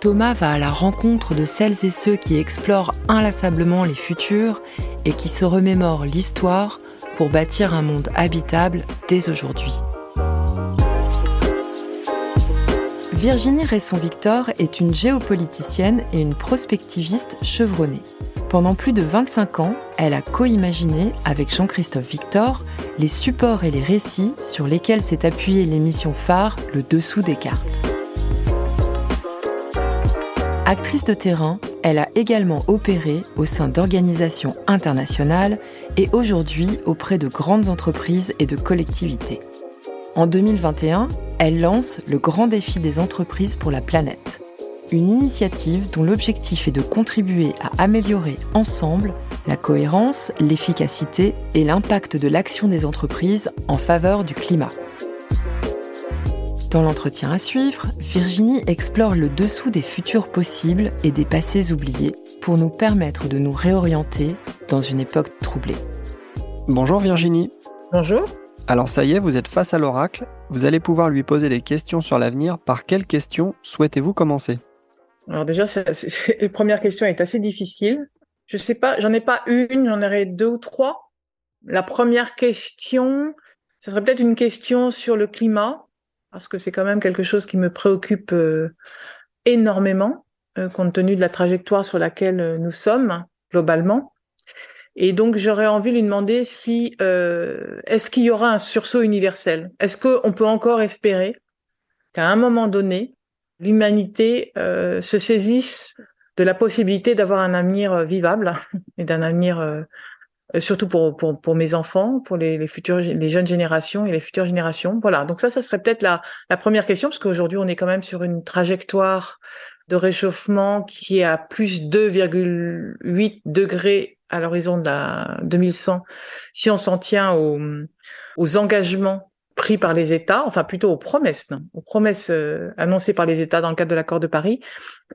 Thomas va à la rencontre de celles et ceux qui explorent inlassablement les futurs et qui se remémorent l'histoire pour bâtir un monde habitable dès aujourd'hui. Virginie Resson-Victor est une géopoliticienne et une prospectiviste chevronnée. Pendant plus de 25 ans, elle a co-imaginé avec Jean-Christophe Victor les supports et les récits sur lesquels s'est appuyée l'émission phare Le Dessous des cartes. Actrice de terrain, elle a également opéré au sein d'organisations internationales et aujourd'hui auprès de grandes entreprises et de collectivités. En 2021, elle lance le Grand défi des entreprises pour la planète, une initiative dont l'objectif est de contribuer à améliorer ensemble la cohérence, l'efficacité et l'impact de l'action des entreprises en faveur du climat. Dans l'entretien à suivre, Virginie explore le dessous des futurs possibles et des passés oubliés pour nous permettre de nous réorienter dans une époque troublée. Bonjour Virginie. Bonjour. Alors ça y est, vous êtes face à l'oracle. Vous allez pouvoir lui poser des questions sur l'avenir. Par quelles questions souhaitez-vous commencer? Alors déjà, la première question est assez difficile. Je sais pas, j'en ai pas une, j'en aurais deux ou trois. La première question, ce serait peut-être une question sur le climat, parce que c'est quand même quelque chose qui me préoccupe euh, énormément, euh, compte tenu de la trajectoire sur laquelle euh, nous sommes globalement. Et donc, j'aurais envie de lui demander si est-ce qu'il y aura un sursaut universel? Est-ce qu'on peut encore espérer qu'à un moment donné, l'humanité se saisisse de la possibilité d'avoir un avenir vivable et d'un avenir surtout pour, pour, pour mes enfants, pour les, les futures, les jeunes générations et les futures générations. Voilà. Donc ça, ça serait peut-être la, la première question, parce qu'aujourd'hui, on est quand même sur une trajectoire de réchauffement qui est à plus 2,8 degrés à l'horizon de la 2100, si on s'en tient aux, aux engagements pris par les États, enfin plutôt aux promesses, non, aux promesses euh, annoncées par les États dans le cadre de l'accord de Paris.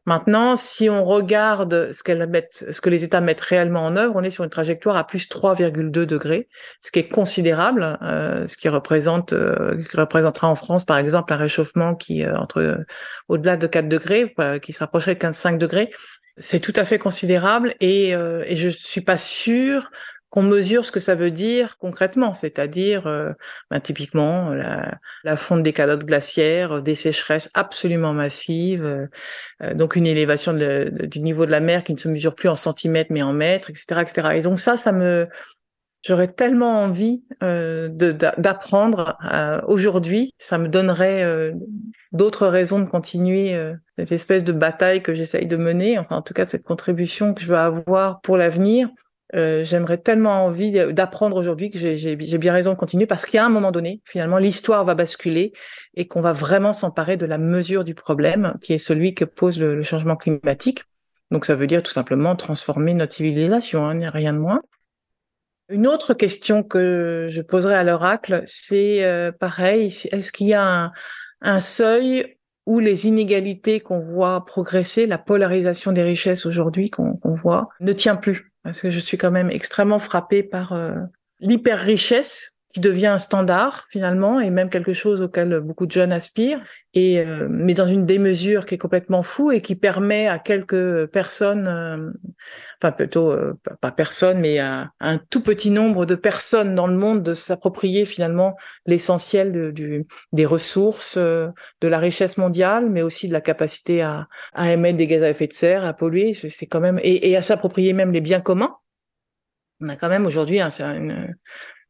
Maintenant, si on regarde ce, qu'elles mettent, ce que les États mettent réellement en œuvre, on est sur une trajectoire à plus 3,2 degrés, ce qui est considérable, euh, ce qui représente, euh, qui représentera en France, par exemple, un réchauffement qui euh, entre au-delà de 4 degrés, qui se rapprocherait de 15-5 degrés. C'est tout à fait considérable et, et je suis pas sûre qu'on mesure ce que ça veut dire concrètement, c'est-à-dire euh, ben, typiquement la, la, fonte des calottes glaciaires, des sécheresses absolument massives, euh, donc une élévation de, du niveau de la mer qui ne se mesure plus en centimètres mais en mètres, etc., etc. Et donc ça, ça me, j'aurais tellement envie euh, d'apprendre aujourd'hui, ça me donnerait d'autres raisons de continuer cette espèce de bataille que j'essaye de mener, enfin en tout cas cette contribution que je veux avoir pour l'avenir euh, j'aimerais tellement envie d'apprendre aujourd'hui que j'ai bien raison de continuer parce qu'à un moment donné, finalement, l'histoire va basculer et qu'on va vraiment s'emparer de la mesure du problème qui est celui que pose le, changement climatique. Donc ça veut dire tout simplement transformer notre civilisation, hein, rien de moins. Une autre question que je poserai à l'oracle, c'est euh, pareil, est-ce qu'il y a un, un seuil où les inégalités qu'on voit progresser, la polarisation des richesses aujourd'hui qu'on voit, ne tient plus? Parce que je suis quand même extrêmement frappée par euh, l'hyper richesse qui devient un standard finalement et même quelque chose auquel beaucoup de jeunes aspirent. Et euh, mais dans une démesure qui est complètement fou et qui permet à quelques personnes euh, enfin plutôt euh, pas personne mais à, un tout petit nombre de personnes dans le monde de s'approprier finalement l'essentiel de, du, des ressources de la richesse mondiale mais aussi de la capacité à, à émettre des gaz à effet de serre à polluer. C'est quand même et, et à s'approprier même les biens communs. On a quand même aujourd'hui hein, une,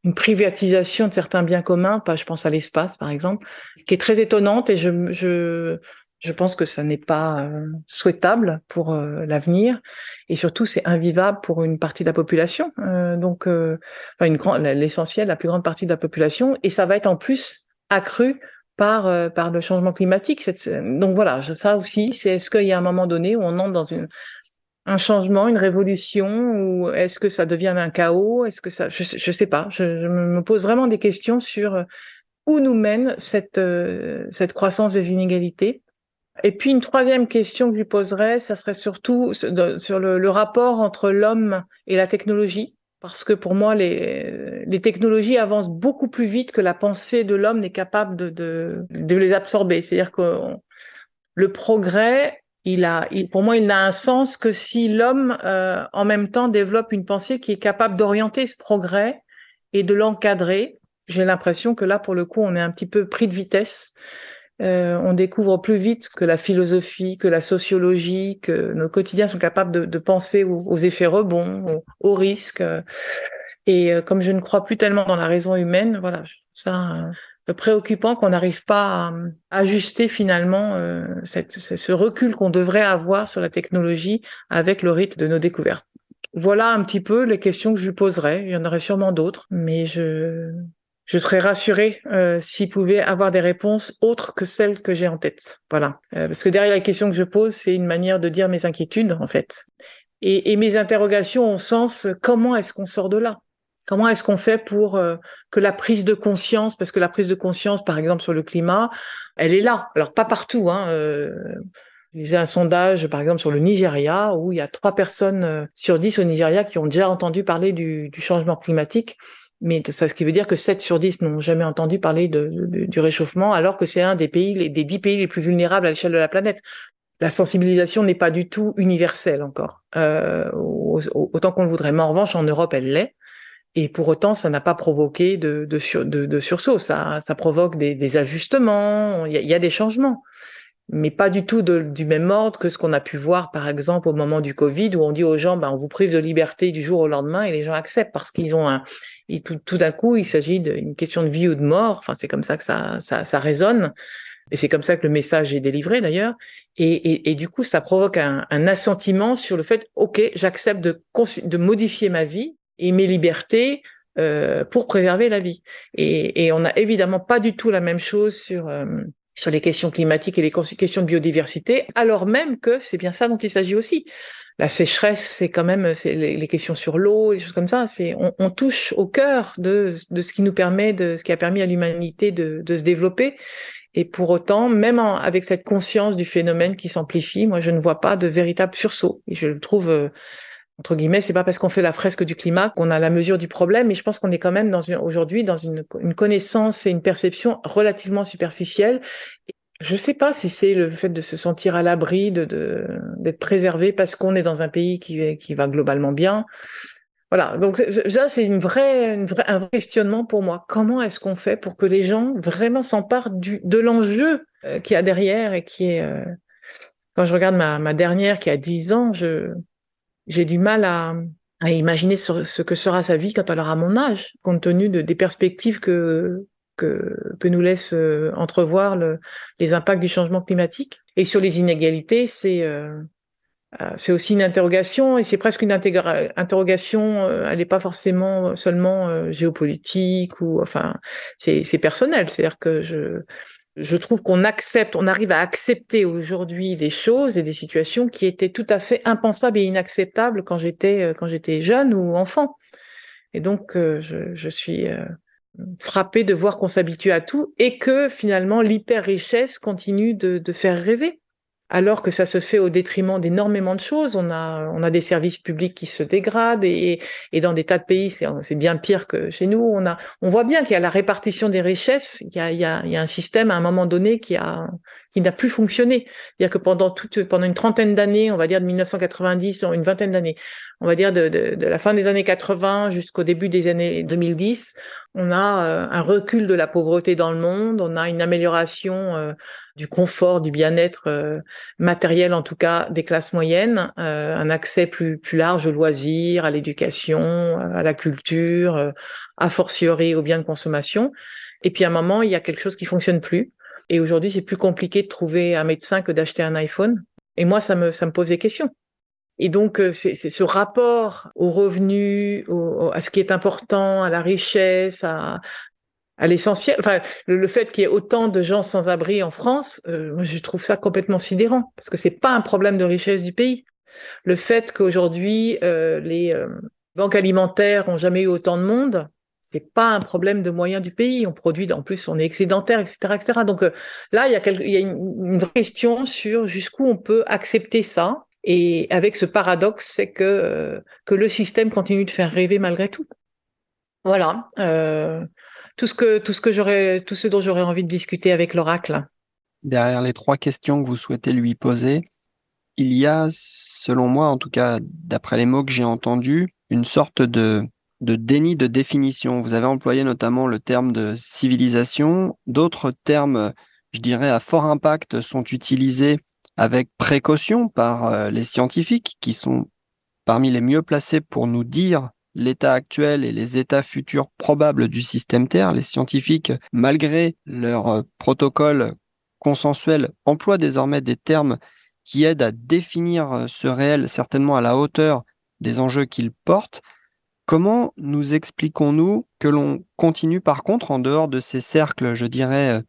une privatisation de certains biens communs, pas, je pense à l'espace par exemple, qui est très étonnante et je, je, je pense que ça n'est pas euh, souhaitable pour euh, l'avenir et surtout c'est invivable pour une partie de la population. Euh, donc, enfin une grande, l'essentiel, la plus grande partie de la population et ça va être en plus accru par par le changement climatique. donc voilà, ça aussi, c'est est-ce qu'il y a un moment donné où on entre dans une un changement, une révolution, ou est-ce que ça devient un chaos? Est-ce que ça, je, je sais pas. Je, me pose vraiment des questions sur où nous mène cette cette croissance des inégalités. Et puis une troisième question que je lui poserais, ça serait surtout sur le, rapport entre l'homme et la technologie parce que pour moi, les, technologies avancent beaucoup plus vite que la pensée de l'homme n'est capable de, de, les absorber. C'est-à-dire que le progrès, il a, il, pour moi, il n'a un sens que si l'homme, euh, en même temps, développe une pensée qui est capable d'orienter ce progrès et de l'encadrer. J'ai l'impression que là, pour le coup, on est un petit peu pris de vitesse. Euh, on découvre plus vite que la philosophie, que la sociologie, que nos quotidiens sont capables de, de penser aux, effets rebonds, aux, risques. Et euh, comme je ne crois plus tellement dans la raison humaine, voilà, ça préoccupant qu'on n'arrive pas à, ajuster finalement cette, ce recul qu'on devrait avoir sur la technologie avec le rythme de nos découvertes. Voilà un petit peu les questions que je lui poserais. Il y en aurait sûrement d'autres, mais je je serais rassurée euh, s'il pouvait avoir des réponses autres que celles que j'ai en tête. Voilà. Euh, parce que derrière la question que je pose, c'est une manière de dire mes inquiétudes, en fait. Et, et mes interrogations ont sens, comment est-ce qu'on sort de là? Comment est-ce qu'on fait pour euh, que la prise de conscience, parce que la prise de conscience, par exemple, sur le climat, elle est là. Alors, pas partout. Hein, euh, j'ai un sondage, par exemple, sur le Nigeria, où il y a trois personnes euh, sur dix au Nigeria qui ont déjà entendu parler du, du changement climatique mais ça, ce qui veut dire que 7 sur 10 n'ont jamais entendu parler de, du réchauffement, alors que c'est un des pays, des 10 pays les plus vulnérables à l'échelle de la planète. La sensibilisation n'est pas du tout universelle encore, euh, autant qu'on le voudrait. Mais en revanche, en Europe, elle l'est. Et pour autant, ça n'a pas provoqué de, de, sur, de, de sursaut. Ça, ça provoque des, des ajustements. Il y, y a des changements mais pas du tout du même ordre que ce qu'on a pu voir, par exemple, au moment du Covid, où on dit aux gens, ben, on vous prive de liberté du jour au lendemain, et les gens acceptent parce qu'ils ont un, et tout, tout d'un coup, il s'agit d'une question de vie ou de mort. Enfin, c'est comme ça que ça, ça, ça résonne. Et c'est comme ça que le message est délivré d'ailleurs. Et, et, et, du coup, ça provoque un, un assentiment sur le fait, OK, j'accepte de, de modifier ma vie et mes libertés euh, pour préserver la vie. Et, et on n'a évidemment pas du tout la même chose sur... Euh, sur les questions climatiques et les questions de biodiversité, alors même que c'est bien ça dont il s'agit aussi. La sécheresse, c'est quand même c'est les, questions sur l'eau, les choses comme ça. C'est on, on, touche au cœur de, de ce qui nous permet de ce qui a permis à l'humanité de, de, se développer. Et pour autant, même avec cette conscience du phénomène qui s'amplifie, moi je ne vois pas de véritable sursaut. Et je le trouve euh, entre guillemets, c'est pas parce qu'on fait la fresque du climat qu'on a la mesure du problème, mais je pense qu'on est quand même dans aujourd'hui dans une, une, connaissance et une perception relativement superficielle. Je sais pas si c'est le fait de se sentir à l'abri, de d'être préservé parce qu'on est dans un pays qui, qui va globalement bien. Voilà, donc ça c'est une vraie, une vraie, un vrai questionnement pour moi. Comment est-ce qu'on fait pour que les gens vraiment s'emparent du de l'enjeu euh, qu'il y a derrière et qui est euh... quand je regarde ma, ma dernière qui a 10 ans, je j'ai du mal à, à imaginer ce, que sera sa vie quand elle aura mon âge, compte tenu de, des perspectives que, que, que nous laisse euh, entrevoir le, les impacts du changement climatique. Et sur les inégalités, c'est euh, euh c'est aussi une interrogation et c'est presque une interrogation. Euh, elle n'est pas forcément seulement géopolitique ou enfin c'est personnel. C'est-à-dire que je je trouve qu'on accepte, on arrive à accepter aujourd'hui des choses et des situations qui étaient tout à fait impensables et inacceptables quand j'étais euh, quand j'étais jeune ou enfant. Et donc euh, je, je suis euh, frappée de voir qu'on s'habitue à tout et que finalement l'hyper richesse continue de, de faire rêver alors que ça se fait au détriment d'énormément de choses. On a, on a des services publics qui se dégradent et, et dans des tas de pays, c'est bien pire que chez nous. On a, on voit bien qu'il y a la répartition des richesses. Il y a, il y a, il y a un système à un moment donné qui a, qui n'a plus fonctionné. C'est-à-dire que pendant toute, pendant une trentaine d'années, on va dire de 1990, une vingtaine d'années, on va dire de, de, de, la fin des années 80 jusqu'au début des années 2010, on a euh, un recul de la pauvreté dans le monde, on a une amélioration euh, du confort, du bien-être euh, matériel en tout cas des classes moyennes, euh, un accès plus plus large aux loisirs, à l'éducation, à la culture, euh, a fortiori aux biens de consommation. Et puis à un moment, il y a quelque chose qui fonctionne plus. Et aujourd'hui, c'est plus compliqué de trouver un médecin que d'acheter un iPhone. Et moi, ça me ça me pose des questions. Et donc, c'est ce rapport aux revenus, à ce qui est important, à la richesse, à, à l'essentiel. Enfin, le, fait qu'il y ait autant de gens sans abri en France, euh, moi, je trouve ça complètement sidérant parce que c'est pas un problème de richesse du pays. Le fait qu'aujourd'hui les banques alimentaires ont jamais eu autant de monde, c'est pas un problème de moyens du pays. On produit, en plus, on est excédentaire, etc., etc. Donc là, il y a, y a une, vraie question sur jusqu'où on peut accepter ça. Et avec ce paradoxe, c'est que que le système continue de faire rêver malgré tout. Voilà. Euh, tout ce que tout ce que j'aurais tout ce dont j'aurais envie de discuter avec l'oracle. Derrière les trois questions que vous souhaitez lui poser, il y a, selon moi, en tout cas d'après les mots que j'ai entendus, une sorte de de déni de définition. Vous avez employé notamment le terme de civilisation. D'autres termes, je dirais, à fort impact sont utilisés avec précaution par euh, les scientifiques qui sont parmi les mieux placés pour nous dire l'état actuel et les états futurs probables du système Terre. Les scientifiques, malgré leur euh, protocole consensuel, emploient désormais des termes qui aident à définir euh, ce réel certainement à la hauteur des enjeux qu'ils portent. Comment nous expliquons-nous que l'on continue par contre en dehors de ces cercles, je dirais, euh,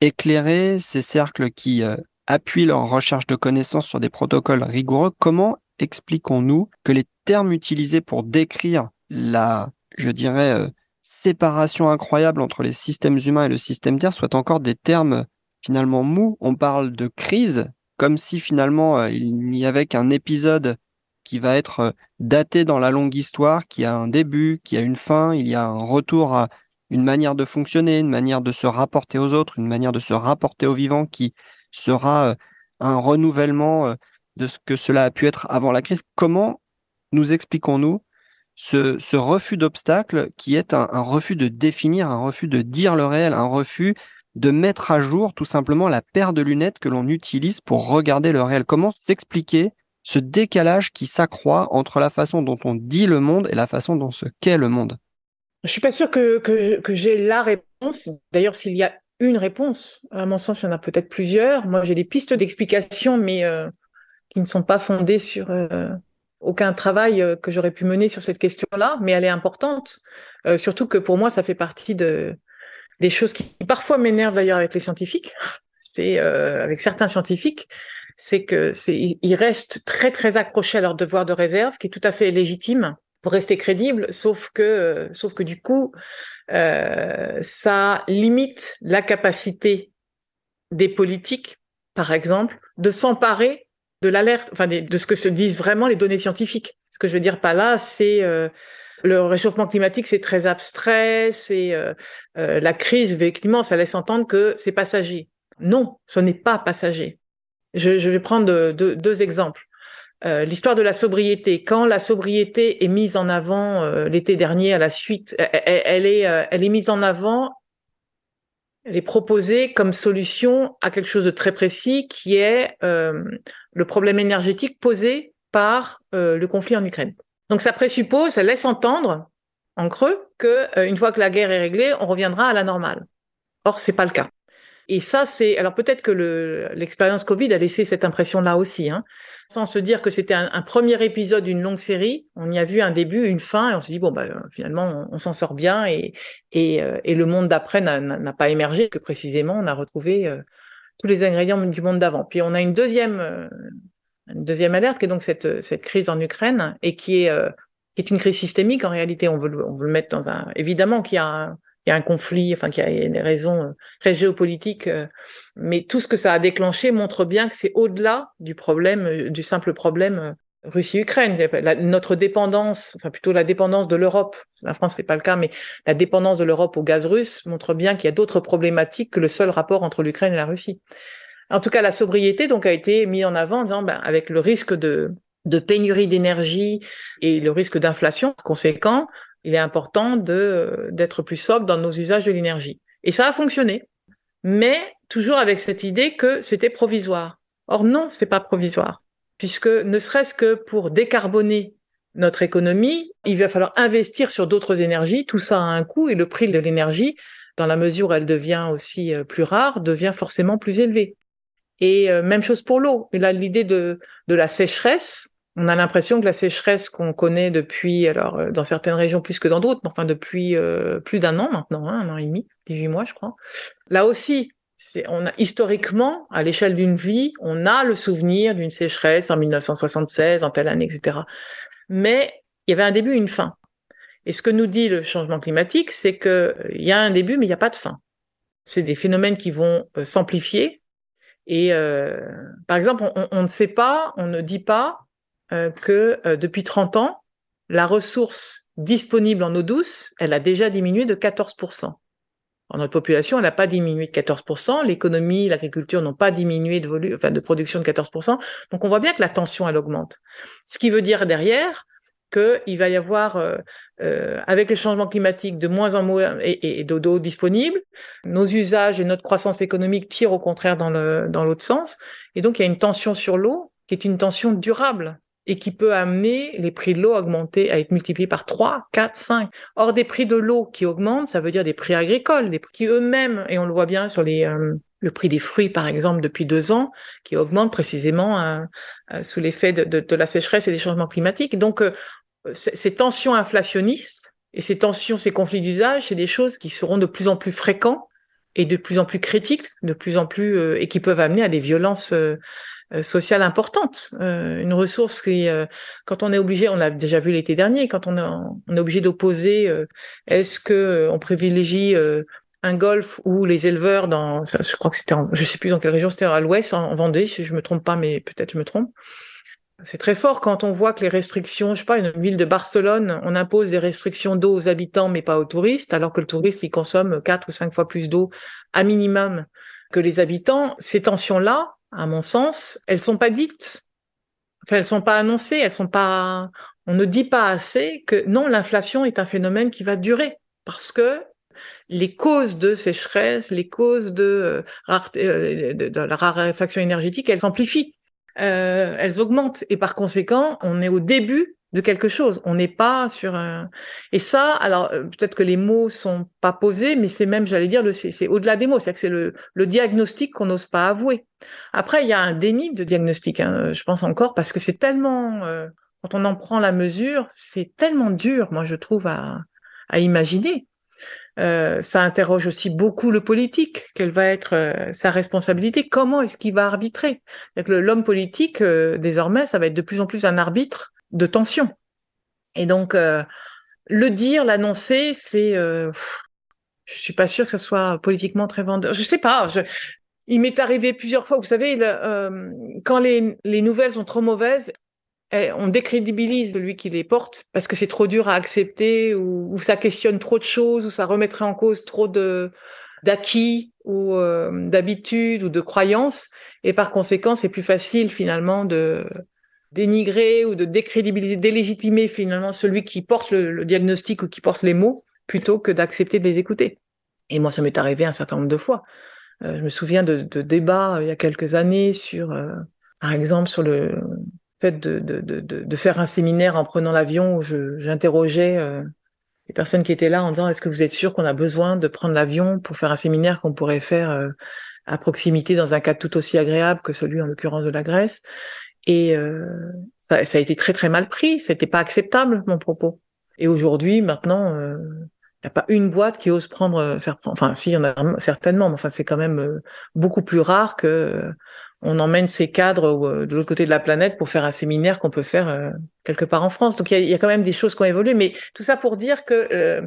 éclairés, ces cercles qui appuient leur recherche de connaissances sur des protocoles rigoureux, comment expliquons-nous que les termes utilisés pour décrire la, je dirais, euh, séparation incroyable entre les systèmes humains et le système Terre soient encore des termes finalement mous. On parle de crise comme si finalement euh, il n'y avait qu'un épisode qui va être euh, daté dans la longue histoire, qui a un début, qui a une fin, il y a un retour à une manière de fonctionner, une manière de se rapporter aux autres, une manière de se rapporter aux vivants qui sera un renouvellement de ce que cela a pu être avant la crise. Comment nous expliquons-nous ce, refus d'obstacle qui est un, refus de définir, un refus de dire le réel, un refus de mettre à jour tout simplement la paire de lunettes que l'on utilise pour regarder le réel? Comment s'expliquer ce décalage qui s'accroît entre la façon dont on dit le monde et la façon dont ce qu'est le monde? Je suis pas sûr que, que, j'ai la réponse. D'ailleurs, s'il y a une réponse, à mon sens, il y en a peut-être plusieurs. Moi, j'ai des pistes d'explication, mais euh, qui ne sont pas fondées sur euh, aucun travail euh, que j'aurais pu mener sur cette question-là, mais elle est importante. Euh, surtout que pour moi, ça fait partie de des choses qui parfois m'énervent d'ailleurs avec les scientifiques. C'est avec certains scientifiques, c'est que c'est ils restent très très accrochés à leur devoir de réserve, qui est tout à fait légitime pour rester crédible, sauf que sauf que du coup, ça limite la capacité des politiques, par exemple, de s'emparer de l'alerte, enfin de ce que se disent vraiment les données scientifiques. Ce que je veux dire pas là, c'est euh, le réchauffement climatique, c'est très abstrait, c'est euh, euh, la crise, effectivement, ça laisse entendre que c'est passager. Non, ce n'est pas passager. Je, vais prendre deux, exemples. L'histoire de la sobriété. Quand la sobriété est mise en avant l'été dernier à la suite, elle, est, elle est mise en avant elle est proposée comme solution à quelque chose de très précis qui est le problème énergétique posé par euh, le conflit en Ukraine. Donc ça présuppose, ça laisse entendre en creux que euh, une fois que la guerre est réglée, on reviendra à la normale. Or c'est pas le cas. Et ça c'est alors peut-être que le l'expérience Covid a laissé cette impression là aussi, hein, sans se dire que c'était un, premier épisode d'une longue série. On y a vu un début, une fin, et on s'est dit bon bah finalement on, s'en sort bien et euh, et le monde d'après n'a pas émergé que précisément on a retrouvé tous les ingrédients du monde d'avant. Puis on a une deuxième, euh, une deuxième alerte qui est donc cette, cette crise en Ukraine et qui est, euh, qui est une crise systémique en réalité. On veut, le, on veut le mettre dans un. Évidemment qu'il y a un, il y a un conflit, enfin qu'il y a des raisons euh, très géopolitiques, mais tout ce que ça a déclenché montre bien que c'est au-delà du problème, du simple problème Russie-Ukraine. Notre dépendance, enfin plutôt la dépendance de l'Europe, la France c'est pas le cas, mais la dépendance de l'Europe au gaz russe montre bien qu'il y a d'autres problématiques que le seul rapport entre l'Ukraine et la Russie. En tout cas, la sobriété donc a été mise en avant en disant, ben, avec le risque de, de pénurie d'énergie et le risque d'inflation conséquent, il est important de d'être plus sobre dans nos usages de l'énergie. Et ça a fonctionné, mais toujours avec cette idée que c'était provisoire. Or non, c'est pas provisoire puisque ne serait-ce que pour décarboner notre économie, il va falloir investir sur d'autres énergies. Tout ça a un coût et le prix de l'énergie, dans la mesure où elle devient aussi euh, plus rare, devient forcément plus élevé. Et euh, même chose pour l'eau. Là, l'idée de, la sécheresse, on a l'impression que la sécheresse qu'on connaît depuis, alors euh, dans certaines régions plus que dans d'autres, mais enfin depuis plus d'un an maintenant, hein, un an et demi, 18 mois je crois. Là aussi, historiquement, à l'échelle d'une vie, on a le souvenir d'une sécheresse en 1976, en telle année, etc. Mais il y avait un début, une fin. Et ce que nous dit le changement climatique, c'est que il y a un début, mais il n'y a pas de fin. C'est des phénomènes qui vont euh, s'amplifier. Et euh, par exemple, on, ne sait pas, on ne dit pas euh, que euh, depuis 30 ans, la ressource disponible en eau douce, elle a déjà diminué de 14%. Notre population, elle n'a pas diminué de 14%. L'économie, l'agriculture n'ont pas diminué de volume, enfin de production de 14%. Donc on voit bien que la tension elle augmente. Ce qui veut dire derrière qu'il va y avoir, euh, euh, avec les changements climatiques, de moins en moins et, d'eau disponible. Nos usages et notre croissance économique tirent au contraire dans le dans l'autre sens. Et donc il y a une tension sur l'eau qui est une tension durable et qui peut amener les prix de l'eau à augmenter, à être multipliés par 3, 4, 5. Or, des prix de l'eau qui augmentent, ça veut dire des prix agricoles, des prix qui eux-mêmes, et on le voit bien sur les, euh, le prix des fruits, par exemple, depuis deux ans, qui augmente précisément euh, euh, sous l'effet de, de, de, la sécheresse et des changements climatiques. Donc, ces tensions inflationnistes et ces tensions, ces conflits d'usage, c'est des choses qui seront de plus en plus fréquents et de plus en plus critiques, de plus en plus, et qui peuvent amener à des violences euh, sociale importante, euh, une ressource qui, euh, quand on est obligé, on l'a déjà vu l'été dernier, quand on, on est obligé d'opposer, est-ce que on privilégie un golf ou les éleveurs dans, je crois que c'était, je sais plus dans quelle région, c'était à l'ouest, en, Vendée, si je me trompe pas, mais peut-être je me trompe. C'est très fort quand on voit que les restrictions, je sais pas, une ville de Barcelone, on impose des restrictions d'eau aux habitants mais pas aux touristes, alors que le touriste, il consomme quatre ou cinq fois plus d'eau à minimum que les habitants. Ces tensions-là, à mon sens, elles sont pas dites. Enfin, elles sont pas annoncées, elles sont pas. On ne dit pas assez que non, l'inflation est un phénomène qui va durer parce que les causes de sécheresse, les causes de, euh, euh, de, la raréfaction énergétique, elles s'amplifient, euh, elles augmentent et par conséquent, on est au début de quelque chose. On n'est pas sur un... Et ça, alors euh, peut-être que les mots sont pas posés, mais c'est même, j'allais dire, c'est au-delà des mots. C'est-à-dire que c'est le, le, diagnostic qu'on n'ose pas avouer. Après, il y a un déni de diagnostic, hein, je pense encore, parce que c'est tellement... Euh, quand on en prend la mesure, c'est tellement dur, moi, je trouve, à, à imaginer. Euh, ça interroge aussi beaucoup le politique. Quelle va être euh, sa responsabilité Comment est-ce qu'il va arbitrer L'homme politique, désormais, ça va être de plus en plus un arbitre de tension. Et donc, euh, le dire, l'annoncer, c'est, euh, je suis pas sûre que ce soit politiquement très vendeur. Je sais pas. Il m'est arrivé plusieurs fois, vous savez, euh, quand les, les, nouvelles sont trop mauvaises, eh, on décrédibilise celui qui les porte parce que c'est trop dur à accepter ou, ça questionne trop de choses ou ça remettrait en cause trop de d'acquis ou euh, d'habitudes ou de croyances et par conséquent c'est plus facile finalement de dénigrer ou de décrédibiliser, délégitimer finalement celui qui porte le, diagnostic ou qui porte les mots, plutôt que d'accepter de les écouter. Et moi, ça m'est arrivé un certain nombre de fois. Euh, je me souviens de, débats euh, il y a quelques années sur, euh, par exemple, sur le fait de, de, de faire un séminaire en prenant l'avion où j'interrogeais les personnes qui étaient là en disant est-ce que vous êtes sûr qu'on a besoin de prendre l'avion pour faire un séminaire qu'on pourrait faire à proximité dans un cadre tout aussi agréable que celui en l'occurrence de la Grèce? Et euh, ça, ça, a été très très mal pris. C'était pas acceptable mon propos. Et aujourd'hui, maintenant, il euh, n'y a pas une boîte qui ose prendre, euh, faire, enfin, si, il y en a certainement, mais enfin, c'est quand même euh, beaucoup plus rare que on emmène ces cadres de l'autre côté de la planète pour faire un séminaire qu'on peut faire quelque part en France. Donc, il y a, quand même des choses qui ont évolué, mais tout ça pour dire que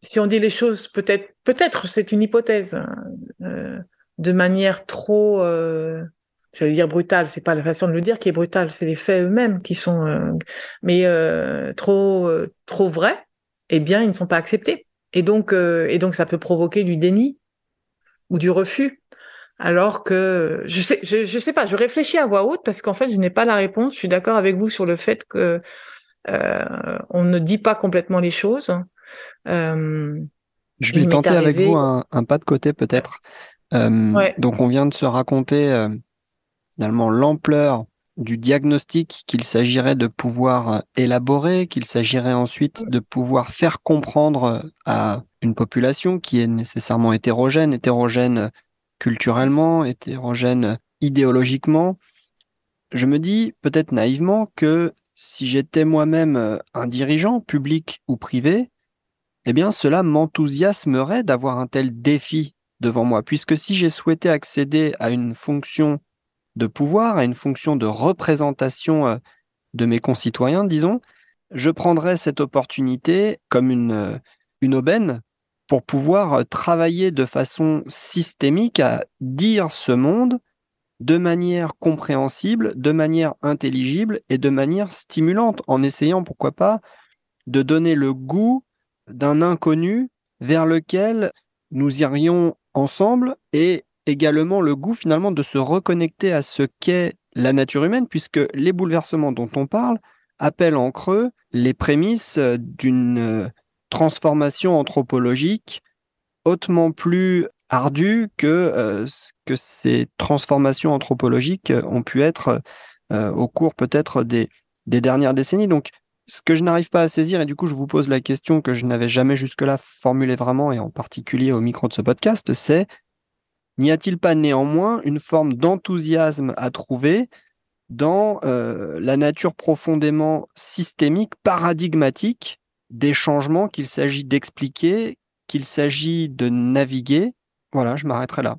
si on dit les choses, peut-être, peut-être, c'est une hypothèse, hein, de manière trop j'allais dire brutal, c'est pas la façon de le dire qui est brutale, c'est les faits eux-mêmes qui sont, euh, mais euh, trop euh, trop vrais, eh bien ils ne sont pas acceptés. Et donc et donc ça peut provoquer du déni ou du refus. Alors que je sais, je, je sais pas, je réfléchis à voix haute parce qu'en fait je n'ai pas la réponse. Je suis d'accord avec vous sur le fait que on ne dit pas complètement les choses. je vais tenter avec vous un, un, pas de côté peut-être. Ouais. Donc on vient de se raconter finalement l'ampleur du diagnostic qu'il s'agirait de pouvoir euh, élaborer, qu'il s'agirait ensuite de pouvoir faire comprendre euh, à une population qui est nécessairement hétérogène, hétérogène culturellement, hétérogène idéologiquement. Je me dis peut-être naïvement que si j'étais moi-même euh, un dirigeant, public ou privé, eh bien cela m'enthousiasmerait d'avoir un tel défi devant moi, puisque si j'ai souhaité accéder à une fonction de pouvoir, à une fonction de représentation euh, de mes concitoyens, disons, je prendrais cette opportunité comme une, euh, une aubaine pour pouvoir euh, travailler de façon systémique à dire ce monde de manière compréhensible, de manière intelligible et de manière stimulante, en essayant, pourquoi pas, de donner le goût d'un inconnu vers lequel nous irions ensemble et également le goût finalement de se reconnecter à ce qu'est la nature humaine, puisque les bouleversements dont on parle appellent en creux les prémices d'une transformation anthropologique hautement plus ardue que, euh, que ces transformations anthropologiques ont pu être euh, au cours peut-être des, des dernières décennies. Donc, ce que je n'arrive pas à saisir, et du coup je vous pose la question que je n'avais jamais jusque-là formulée vraiment, et en particulier au micro de ce podcast, c'est n'y a-t-il pas néanmoins une forme d'enthousiasme à trouver dans euh, la nature profondément systémique, paradigmatique des changements qu'il s'agit d'expliquer, qu'il s'agit de naviguer? Voilà, je m'arrêterai là.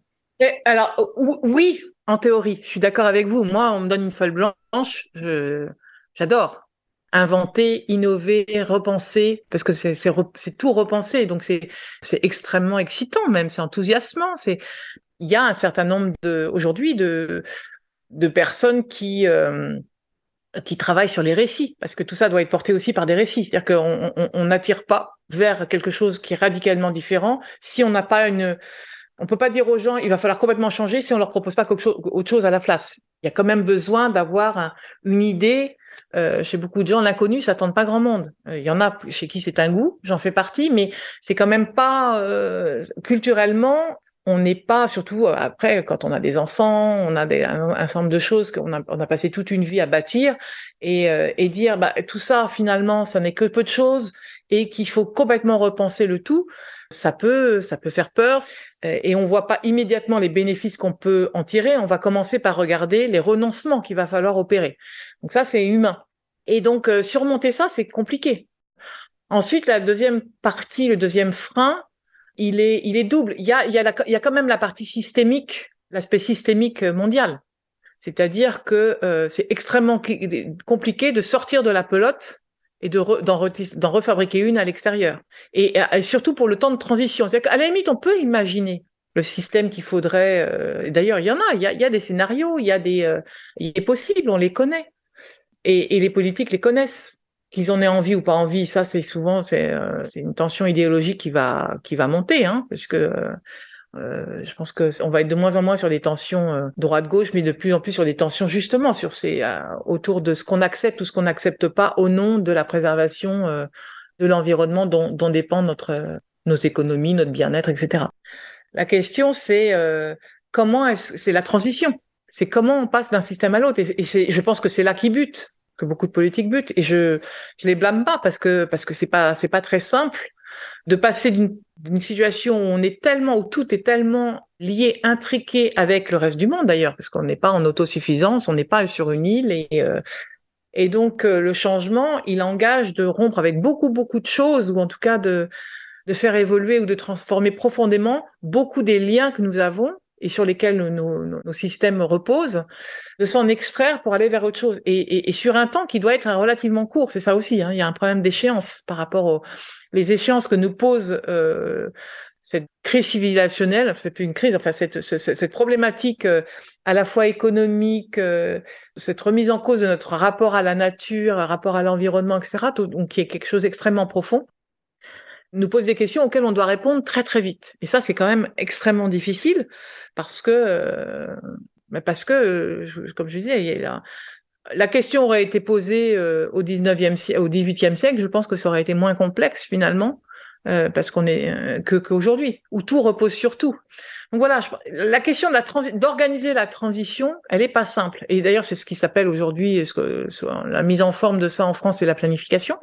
alors, oui, en théorie, je suis d'accord avec vous. Moi, on me donne une feuille blanche, j'adore inventer, innover, repenser, parce que c'est tout repenser, donc c'est extrêmement excitant même, c'est enthousiasmant. Il y a un certain nombre aujourd'hui de de personnes qui euh, qui travaillent sur les récits, parce que tout ça doit être porté aussi par des récits. C'est-à-dire qu'on n'attire pas vers quelque chose qui est radicalement différent si on n'a pas une on peut pas dire aux gens il va falloir complètement changer si on leur propose pas quelque chose, autre chose à la place. Il y a quand même besoin d'avoir une idée euh, chez beaucoup de gens, l'inconnu, ça tente pas grand monde. Euh, il y en a chez qui c'est un goût, j'en fais partie, mais c'est quand même pas culturellement. On n'est pas, surtout après, quand on a des enfants, on a des, un, ensemble de choses qu'on a, on a passé toute une vie à bâtir et, et dire, bah, tout ça, finalement, ça n'est que peu de choses et qu'il faut complètement repenser le tout ça peut, ça peut faire peur et on voit pas immédiatement les bénéfices qu'on peut en tirer. On va commencer par regarder les renoncements qu'il va falloir opérer. Donc ça, c'est humain. Et donc euh, surmonter ça, c'est compliqué. Ensuite, la deuxième partie, le deuxième frein, il est, il est double. Il y a, il y a, il y a quand même la partie systémique, l'aspect systémique mondial. C'est-à-dire que euh, c'est extrêmement compliqué de sortir de la pelote et de d'en, refabriquer une à l'extérieur. Et, surtout pour le temps de transition. C'est-à-dire qu'à la limite, on peut imaginer le système qu'il faudrait. Euh, d'ailleurs, il y en a, il y a, il y a des scénarios, il y a des, euh, il est possible, on les connaît. Et, et les politiques les connaissent. Qu'ils en aient envie ou pas envie, ça c'est souvent c'est, euh, c'est une tension idéologique qui va qui va monter, hein, parce que euh, je pense que on va être de moins en moins sur des tensions euh, droite-gauche, mais de plus en plus sur des tensions justement sur ces euh, autour de ce qu'on accepte ou ce qu'on n'accepte pas au nom de la préservation de l'environnement dont, dont dépend notre nos économies, notre bien-être, etc. La question c'est comment est-ce c'est la transition, c'est comment on passe d'un système à l'autre et, et je pense que c'est là qui bute que beaucoup de politiques butent. Et je je les blâme pas parce que parce que c'est pas c'est pas très simple de passer d'une situation où on est tellement, où tout est tellement lié, intriqué avec le reste du monde d'ailleurs, parce qu'on n'est pas en autosuffisance, on n'est pas sur une île et euh, et donc euh, le changement, il engage de rompre avec beaucoup beaucoup de choses ou en tout cas de de faire évoluer ou de transformer profondément beaucoup des liens que nous avons et sur lesquels nos, systèmes reposent, de s'en extraire pour aller vers autre chose. Et, sur un temps qui doit être relativement court, c'est ça aussi. Hein, il y a un problème d'échéance par rapport aux les échéances que nous pose euh, cette crise civilisationnelle, c'est plus une crise, enfin cette, cette, problématique euh, à la fois économique, euh, cette remise en cause de notre rapport à la nature, rapport à l'environnement, etc., donc qui est quelque chose d'extrêmement profond nous pose des questions auxquelles on doit répondre très très vite. Et ça, c'est quand même extrêmement difficile parce que, euh, parce que, euh, comme je disais, la, question aurait été posée euh, au 19e siècle, au 18e siècle, je pense que ça aurait été moins complexe finalement. Euh, parce qu'on est que qu'aujourd'hui où tout repose sur tout. Donc voilà, la question de la d'organiser la transition, elle est pas simple. Et d'ailleurs, c'est ce qui s'appelle aujourd'hui la mise en forme de ça en France, c'est la planification.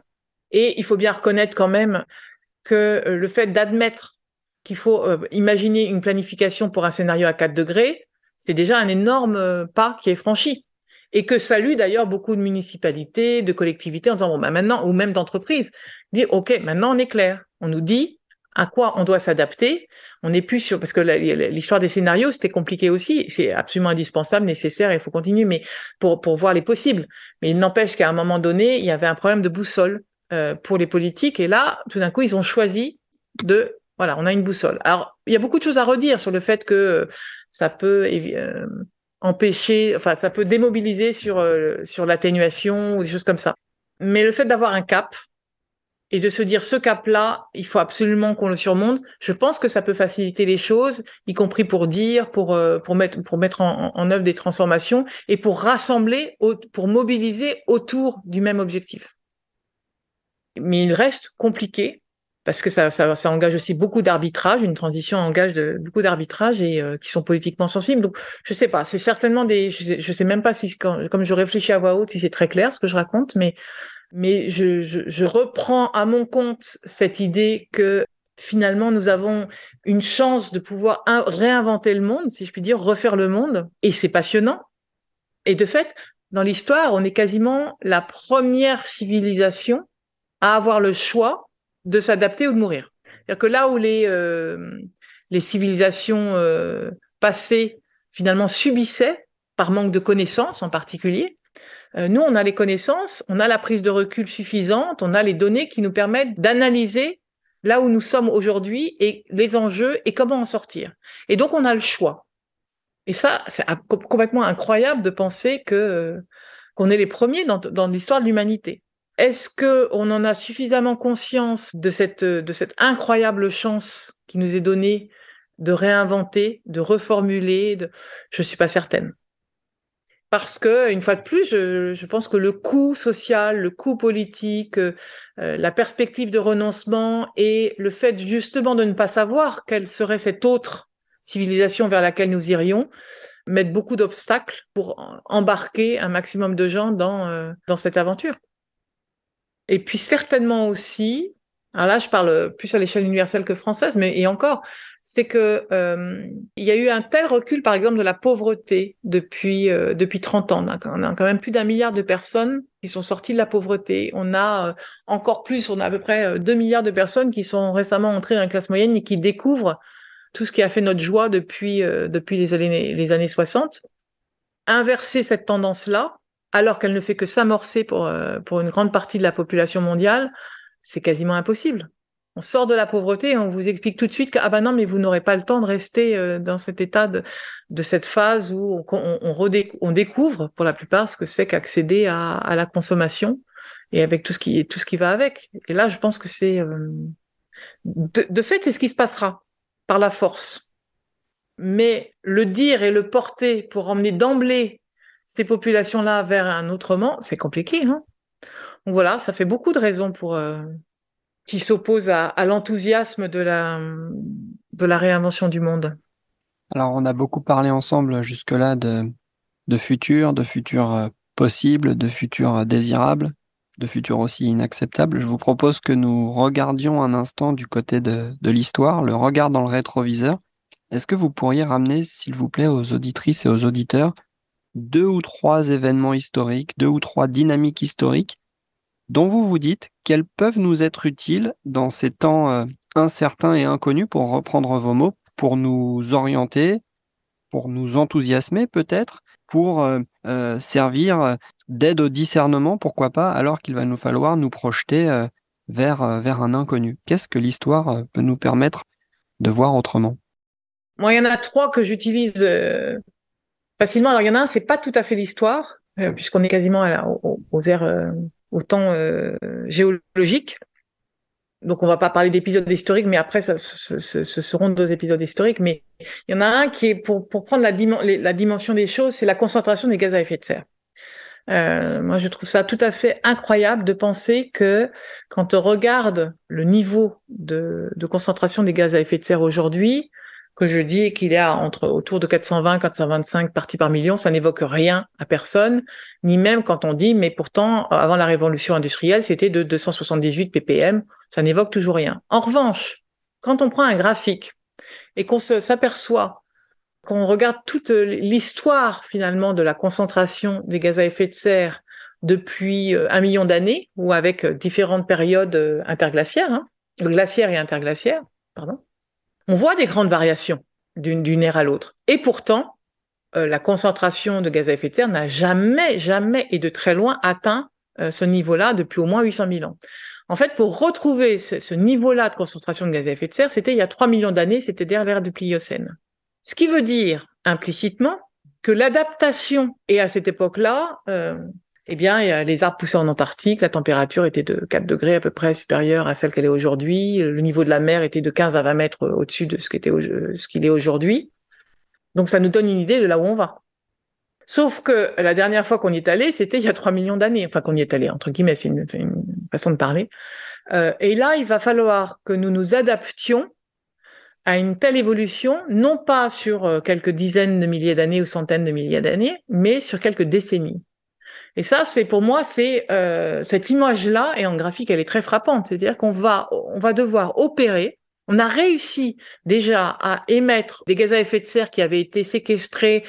Et il faut bien reconnaître quand même que euh, le fait d'admettre qu'il faut euh, imaginer une planification pour un scénario à 4 degrés, c'est déjà un énorme euh, pas qui est franchi. Et que salue d'ailleurs beaucoup de municipalités, de collectivités en disant, bon, bah maintenant, ou même d'entreprises, dire, OK, maintenant on est clair. On nous dit, à quoi on doit s'adapter. On n'est plus sur parce que l'histoire des scénarios c'était compliqué aussi. C'est absolument indispensable, nécessaire, il faut continuer, mais pour pour voir les possibles. Mais il n'empêche qu'à un moment donné, il y avait un problème de boussole euh, pour les politiques et là, tout d'un coup, ils ont choisi de voilà, on a une boussole. Alors il y a beaucoup de choses à redire sur le fait que ça peut euh, empêcher, enfin ça peut démobiliser sur euh, sur l'atténuation ou des choses comme ça. Mais le fait d'avoir un cap, et de se dire ce cap-là, il faut absolument qu'on le surmonte. Je pense que ça peut faciliter les choses, y compris pour dire, pour pour mettre pour mettre en, œuvre des transformations et pour rassembler, pour mobiliser autour du même objectif. Mais il reste compliqué parce que ça, ça, ça engage aussi beaucoup d'arbitrage. Une transition engage de, beaucoup d'arbitrage et euh, qui sont politiquement sensibles. Donc, je sais pas. C'est certainement des. Je sais, sais même pas si, comme je réfléchis à voix haute, si c'est très clair ce que je raconte, mais mais je, je, je, reprends à mon compte cette idée que finalement nous avons une chance de pouvoir réinventer le monde, si je puis dire, refaire le monde, et c'est passionnant. Et de fait, dans l'histoire, on est quasiment la première civilisation à avoir le choix de s'adapter ou de mourir. C'est-à-dire que là où les, euh, les civilisations euh, passées finalement subissaient, par manque de connaissances en particulier, euh, nous, on a les connaissances, on a la prise de recul suffisante, on a les données qui nous permettent d'analyser là où nous sommes aujourd'hui et les enjeux et comment en sortir. Et donc, on a le choix. Et ça, c'est complètement incroyable de penser que euh, qu'on est les premiers dans, dans l'histoire de l'humanité. Est-ce que on en a suffisamment conscience de cette incroyable chance qui nous est donnée de réinventer, de reformuler. Je suis pas certaine parce que une fois de plus, je, pense que le coût social, le coût politique, euh, la perspective de renoncement et le fait justement de ne pas savoir quelle serait cette autre civilisation vers laquelle nous irions mettent beaucoup d'obstacles pour embarquer un maximum de gens dans euh, dans cette aventure. Et puis certainement aussi, alors là je parle plus à l'échelle universelle que française, mais et encore, c'est que euh, il y a eu un tel recul, par exemple, de la pauvreté depuis euh, depuis 30 ans. On a, quand même plus d'un milliard de personnes qui sont sorties de la pauvreté. On a euh, encore plus, on a à peu près 2 milliards de personnes qui sont récemment entrées dans la classe moyenne et qui découvrent tout ce qui a fait notre joie depuis depuis les années les années 60. Inverser cette tendance-là, alors qu'elle ne fait que s'amorcer pour pour une grande partie de la population mondiale, c'est quasiment impossible on sort de la pauvreté et on vous explique tout de suite que ah bah non mais vous n'aurez pas le temps de rester euh, dans cet état de, de cette phase où on, on, découvre pour la plupart ce que c'est qu'accéder à, à, la consommation et avec tout ce qui tout ce qui va avec. Et là, je pense que c'est euh, de, de fait c'est ce qui se passera par la force. Mais le dire et le porter pour emmener d'emblée ces populations-là vers un autrement, c'est compliqué. Hein Donc voilà, ça fait beaucoup de raisons pour euh, qui s'oppose à, l'enthousiasme de la, réinvention du monde. Alors, on a beaucoup parlé ensemble jusque-là de, de futur, de futur euh, possible, de futur euh, désirable, de futur aussi inacceptable. Je vous propose que nous regardions un instant du côté de l'histoire, le regard dans le rétroviseur. Est-ce que vous pourriez ramener, s'il vous plaît, aux auditrices et aux auditeurs, deux ou trois événements historiques, deux ou trois dynamiques historiques dont vous vous dites qu'elles peuvent nous être utiles dans ces temps euh, incertains et inconnus, pour reprendre vos mots, pour nous orienter, pour nous enthousiasmer peut-être, pour euh, euh, servir d'aide au discernement, pourquoi pas, alors qu'il va nous falloir nous projeter vers, vers un inconnu. Qu'est-ce que l'histoire peut nous permettre de voir autrement? Moi, il y en a trois que j'utilise facilement. Alors, il y en a un, c'est pas tout à fait l'histoire, puisqu'on est quasiment aux, aux ères au temps euh, géologique. Donc on va pas parler d'épisodes historiques, mais après ce, seront deux épisodes historiques. Mais il y en a un qui est pour, prendre la, dimension des choses, c'est la concentration des gaz à effet de serre. Euh, moi, je trouve ça tout à fait incroyable de penser que quand on regarde le niveau de concentration des gaz à effet de serre aujourd'hui, que je dis qu'il y a entre autour de 420 425 parties par million, ça n'évoque rien à personne, ni même quand on dit mais pourtant avant la révolution industrielle, c'était de 278 ppm, ça n'évoque toujours rien. En revanche, quand on prend un graphique et qu'on s'aperçoit qu'on regarde toute l'histoire finalement de la concentration des gaz à effet de serre depuis euh, un million d'années ou avec différentes périodes euh, interglaciaires, hein, glaciaires et interglaciaires, pardon, on voit des grandes variations d'une ère à l'autre. Et pourtant, euh, la concentration de gaz à effet de serre n'a jamais, jamais et de très loin atteint euh, ce niveau-là depuis au moins 800 000 ans. En fait, pour retrouver ce, niveau-là de concentration de gaz à effet de serre, c'était il y a 3 millions d'années, c'était derrière l'ère du Pliocène. Ce qui veut dire implicitement que l'adaptation, et à cette époque-là, euh, eh bien, les arbres poussaient en Antarctique, la température était de 4 degrés à peu près supérieure à celle qu'elle est aujourd'hui, le niveau de la mer était de 15 à 20 mètres au-dessus de ce qu'il est aujourd'hui. Donc ça nous donne une idée de là où on va. Sauf que la dernière fois qu'on y est allé, c'était il y a 3 millions d'années, enfin qu'on y est allé, entre guillemets, c'est une, façon de parler. Euh, et là, il va falloir que nous nous adaptions à une telle évolution, non pas sur euh, quelques dizaines de milliers d'années ou centaines de milliers d'années, mais sur quelques décennies. Et ça, c'est pour moi, c'est euh, cette image-là, et en graphique, elle est très frappante. C'est-à-dire qu'on va, on va devoir opérer on a réussi déjà à émettre des gaz à effet de serre qui avaient été séquestrés,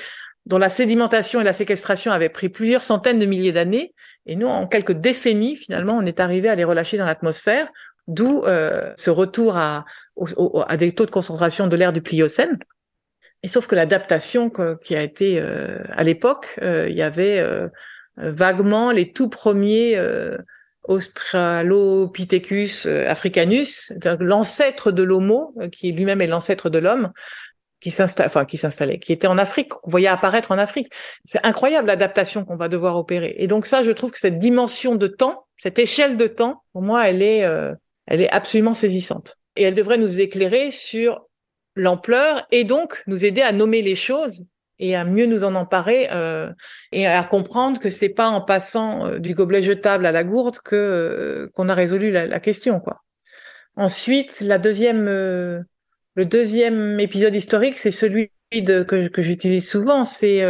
dont la sédimentation et la séquestration avaient pris plusieurs centaines de milliers d'années. Et nous, en quelques décennies, finalement, on est arrivé à les relâcher dans l'atmosphère, d'où euh, ce retour à, des taux de concentration de l'air du Pliocène. Et sauf que l'adaptation qui a été euh, à l'époque, il y avait vaguement les tout premiers Australopithecus euh, africanus, l'ancêtre de l'Homo, euh, qui lui-même est l'ancêtre de l'homme, qui s'installe, enfin qui s'installait, qui était en Afrique, qu'on voyait apparaître en Afrique. C'est incroyable l'adaptation qu'on va devoir opérer. Et donc ça, je trouve que cette dimension de temps, cette échelle de temps, pour moi, elle est, euh, elle est absolument saisissante. Et elle devrait nous éclairer sur l'ampleur et donc nous aider à nommer les choses et à mieux nous en emparer euh, et à comprendre que c'est pas en passant euh, du gobelet jetable à la gourde que euh, qu'on a résolu la, question quoi. Ensuite, la deuxième le deuxième épisode historique, c'est celui de, que, que j'utilise souvent, c'est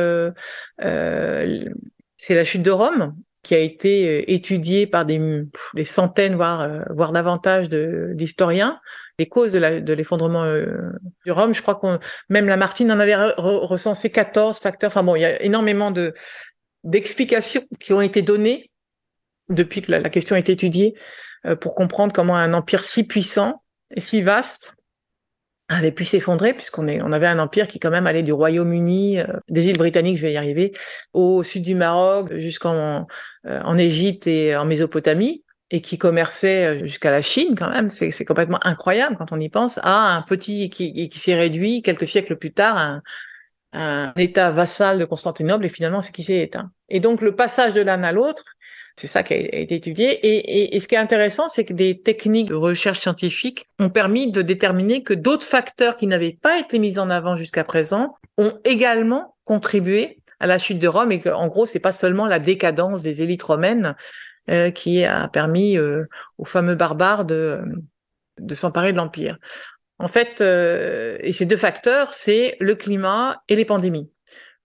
c'est la chute de Rome qui a été étudiée par des, des centaines voire voire davantage d'historiens les causes de l'effondrement euh, du Rhum. Je crois qu'on même Lamartine en avait recensé 14 facteurs. Enfin bon, il y a énormément de d'explications qui ont été données depuis que la, question a été étudiée euh, pour comprendre comment un empire si puissant et si vaste avait pu s'effondrer puisqu'on avait un empire qui quand même allait du Royaume-Uni, euh, des îles britanniques, je vais y arriver, au sud du Maroc jusqu'en en Égypte et en Mésopotamie et qui commerçait euh, jusqu'à la Chine quand même, c'est complètement incroyable quand on y pense, à un petit qui, qui s'est réduit quelques siècles plus tard à un, État vassal de Constantinople et finalement c'est qui s'est éteint. Et donc le passage de l'un à l'autre, c'est ça qui a été étudié. Et, et, et ce qui est intéressant, c'est que des techniques de recherche scientifique ont permis de déterminer que d'autres facteurs qui n'avaient pas été mis en avant jusqu'à présent ont également contribué à la chute de Rome et qu'en gros, c'est pas seulement la décadence des élites romaines, qui a permis euh, aux fameux barbares de, de s'emparer de l'empire. En fait, euh, et ces deux facteurs, c'est le climat et les pandémies.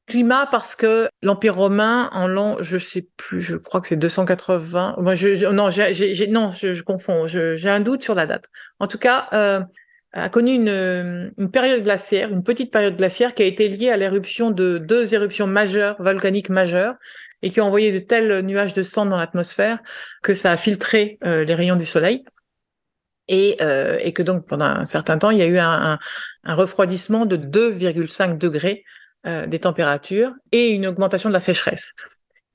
Climat parce que l'Empire romain en l'an, je sais plus, je crois que c'est 280. Moi, je, non, non, je, je confonds. j'ai un doute sur la date. En tout cas, euh, a connu une, une, période glaciaire, une petite période glaciaire qui a été liée à l'éruption de deux éruptions majeures, volcaniques majeures, et qui ont envoyé de tels nuages de sang dans l'atmosphère que ça a filtré euh, les rayons du soleil. Et, euh, et, que donc pendant un certain temps, il y a eu un, un, refroidissement de 2,5 degrés euh, des températures et une augmentation de la sécheresse.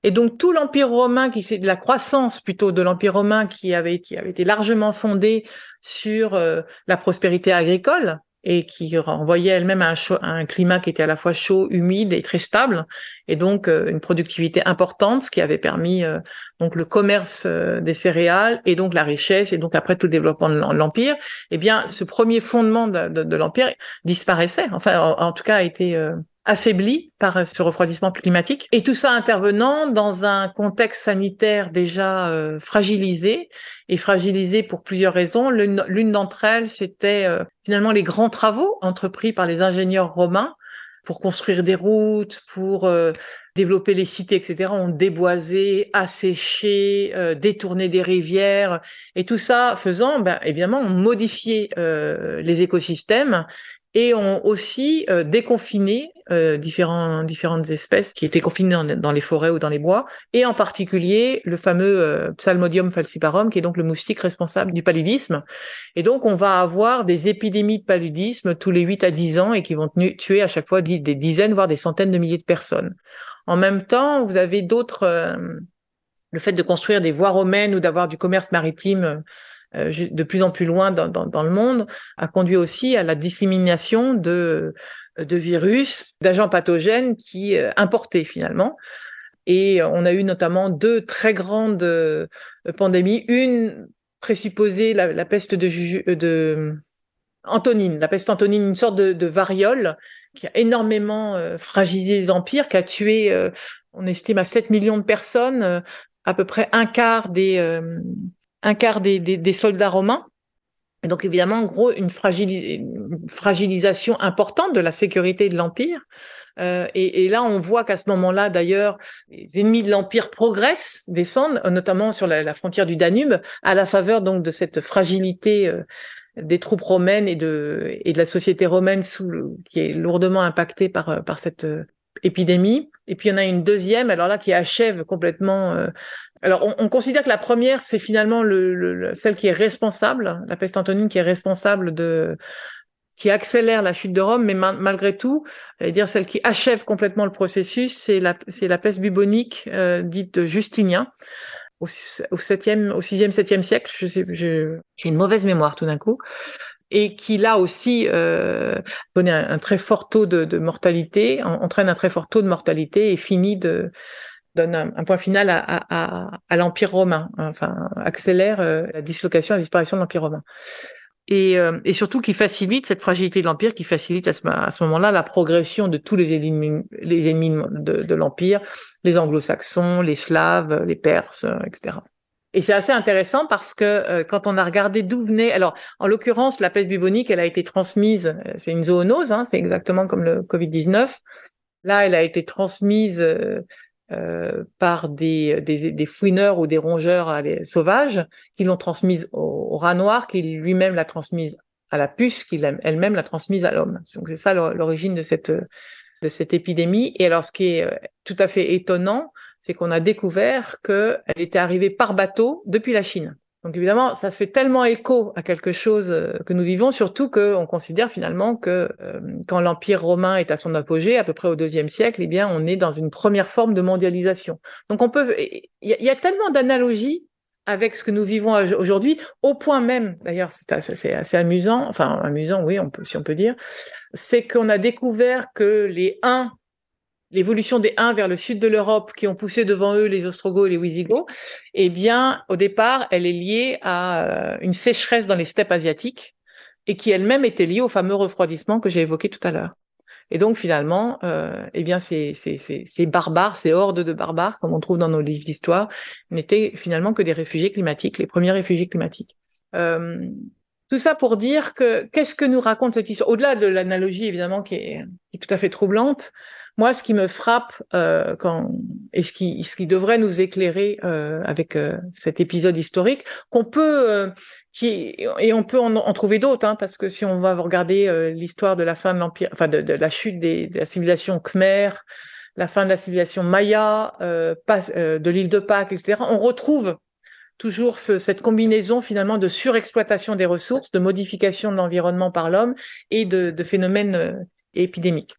Et donc tout l'empire romain, qui c'est de la croissance plutôt de l'empire romain qui avait, qui avait été largement fondé sur euh, la prospérité agricole, et qui renvoyait elle-même à un, climat qui était à la fois chaud, humide et très stable, et donc euh, une productivité importante, ce qui avait permis euh, donc le commerce euh, des céréales et donc la richesse et donc après tout le développement de l'empire. Eh bien, ce premier fondement de, de, l'empire disparaissait, enfin en, tout cas a été affaibli par ce refroidissement climatique et tout ça intervenant dans un contexte sanitaire déjà euh, fragilisé et fragilisé pour plusieurs raisons. L'une d'entre elles, c'était euh, finalement les grands travaux entrepris par les ingénieurs romains pour construire des routes, pour euh, développer les cités, etc. ont déboisé, asséché, détourné des rivières et tout ça faisant, ben, évidemment, modifier les écosystèmes et ont aussi euh, déconfiné euh, différents, différentes espèces qui étaient confinées dans, les forêts ou dans les bois, et en particulier le fameux euh, Psalmodium falciparum, qui est donc le moustique responsable du paludisme. Et donc, on va avoir des épidémies de paludisme tous les 8 à 10 ans et qui vont tuer à chaque fois des dizaines, voire des centaines de milliers de personnes. En même temps, vous avez d'autres... Euh, le fait de construire des voies romaines ou d'avoir du commerce maritime de plus en plus loin dans, le monde, a conduit aussi à la dissémination de, virus, d'agents pathogènes qui euh, importaient finalement. Et on a eu notamment deux très grandes euh, pandémies. Une présupposée, la, peste de, Antonine, la peste Antonine, une sorte de, variole qui a énormément fragilisé l'empire, qui a tué, on estime à 7 millions de personnes, à peu près un quart des un quart des, des, soldats romains. Donc évidemment, en gros, une, fragilisation importante de la sécurité de l'Empire. Euh, et, et, là, on voit qu'à ce moment-là, d'ailleurs, les ennemis de l'Empire progressent, descendent, notamment sur la, frontière du Danube, à la faveur donc de cette fragilité euh, des troupes romaines et de, et de la société romaine sous qui est lourdement impactée par, par cette euh, épidémie. Et puis il y en a une deuxième, alors là qui achève complètement. Euh, alors on, on, considère que la première c'est finalement le, le, celle qui est responsable, la peste antonine qui est responsable de qui accélère la chute de Rome, mais malgré tout, dire celle qui achève complètement le processus, c'est la la peste bubonique euh, dite Justinien au, au septième, au sixième, septième siècle. Je sais, j'ai une mauvaise mémoire tout d'un coup et qui là aussi euh, connaît un, très fort taux de, mortalité, entraîne un très fort taux de mortalité et finit de donne un, point final à, à, à l'Empire romain, enfin accélère euh, la dislocation, la disparition de l'Empire romain. Et, euh, et, surtout qui facilite cette fragilité de l'empire, qui facilite à ce, à ce moment-là la progression de tous les ennemis, les ennemis de, de l'empire, les anglo-saxons, les slaves, les perses, etc. Et c'est assez intéressant parce que euh, quand on a regardé d'où venait, alors en l'occurrence la peste bubonique, elle a été transmise, euh, c'est une zoonose, hein, c'est exactement comme le Covid-19. Là, elle a été transmise euh, euh par des, des, des, fouineurs ou des rongeurs sauvages qui l'ont transmise au, au, rat noir, qui lui-même l'a transmise à la puce, qui elle-même l'a transmise à l'homme. Donc c'est ça l'origine de cette de cette épidémie. Et alors, ce qui est tout à fait étonnant, c'est qu'on a découvert qu'elle était arrivée par bateau depuis la Chine. Donc évidemment, ça fait tellement écho à quelque chose euh, que nous vivons, surtout qu'on considère finalement que euh, quand l'Empire romain est à son apogée, à peu près au deuxième siècle, eh bien, on est dans une première forme de mondialisation. Donc on peut, il y, a tellement d'analogies avec ce que nous vivons aujourd'hui, au point même, d'ailleurs, c'est assez, amusant, enfin amusant, oui, si on peut dire, c'est qu'on a découvert que les uns l'évolution des Huns vers le sud de l'Europe qui ont poussé devant eux les Ostrogoths et les Wisigoths, eh bien, au départ, elle est liée à euh, une sécheresse dans les steppes asiatiques et qui elle-même était liée au fameux refroidissement que j'ai évoqué tout à l'heure. Et donc finalement, euh, eh bien ces, barbares, ces hordes de barbares, comme on trouve dans nos livres d'histoire, n'étaient finalement que des réfugiés climatiques, les premiers réfugiés climatiques. Euh, tout ça pour dire que qu'est-ce que nous raconte cette histoire? Au-delà de l'analogie évidemment qui est, tout à fait troublante, moi, ce qui me frappe euh, quand et ce qui devrait nous éclairer euh, avec euh, cet épisode historique, qu'on peut qui et on peut en, trouver d'autres, hein, parce que si on va regarder l'histoire de la fin de l'empire, enfin de, la chute des, de la civilisation khmer, la fin de la civilisation maya, de l'île de Pâques, etc., on retrouve toujours ce, cette combinaison finalement de surexploitation des ressources, de modification de l'environnement par l'homme et de phénomènes épidémiques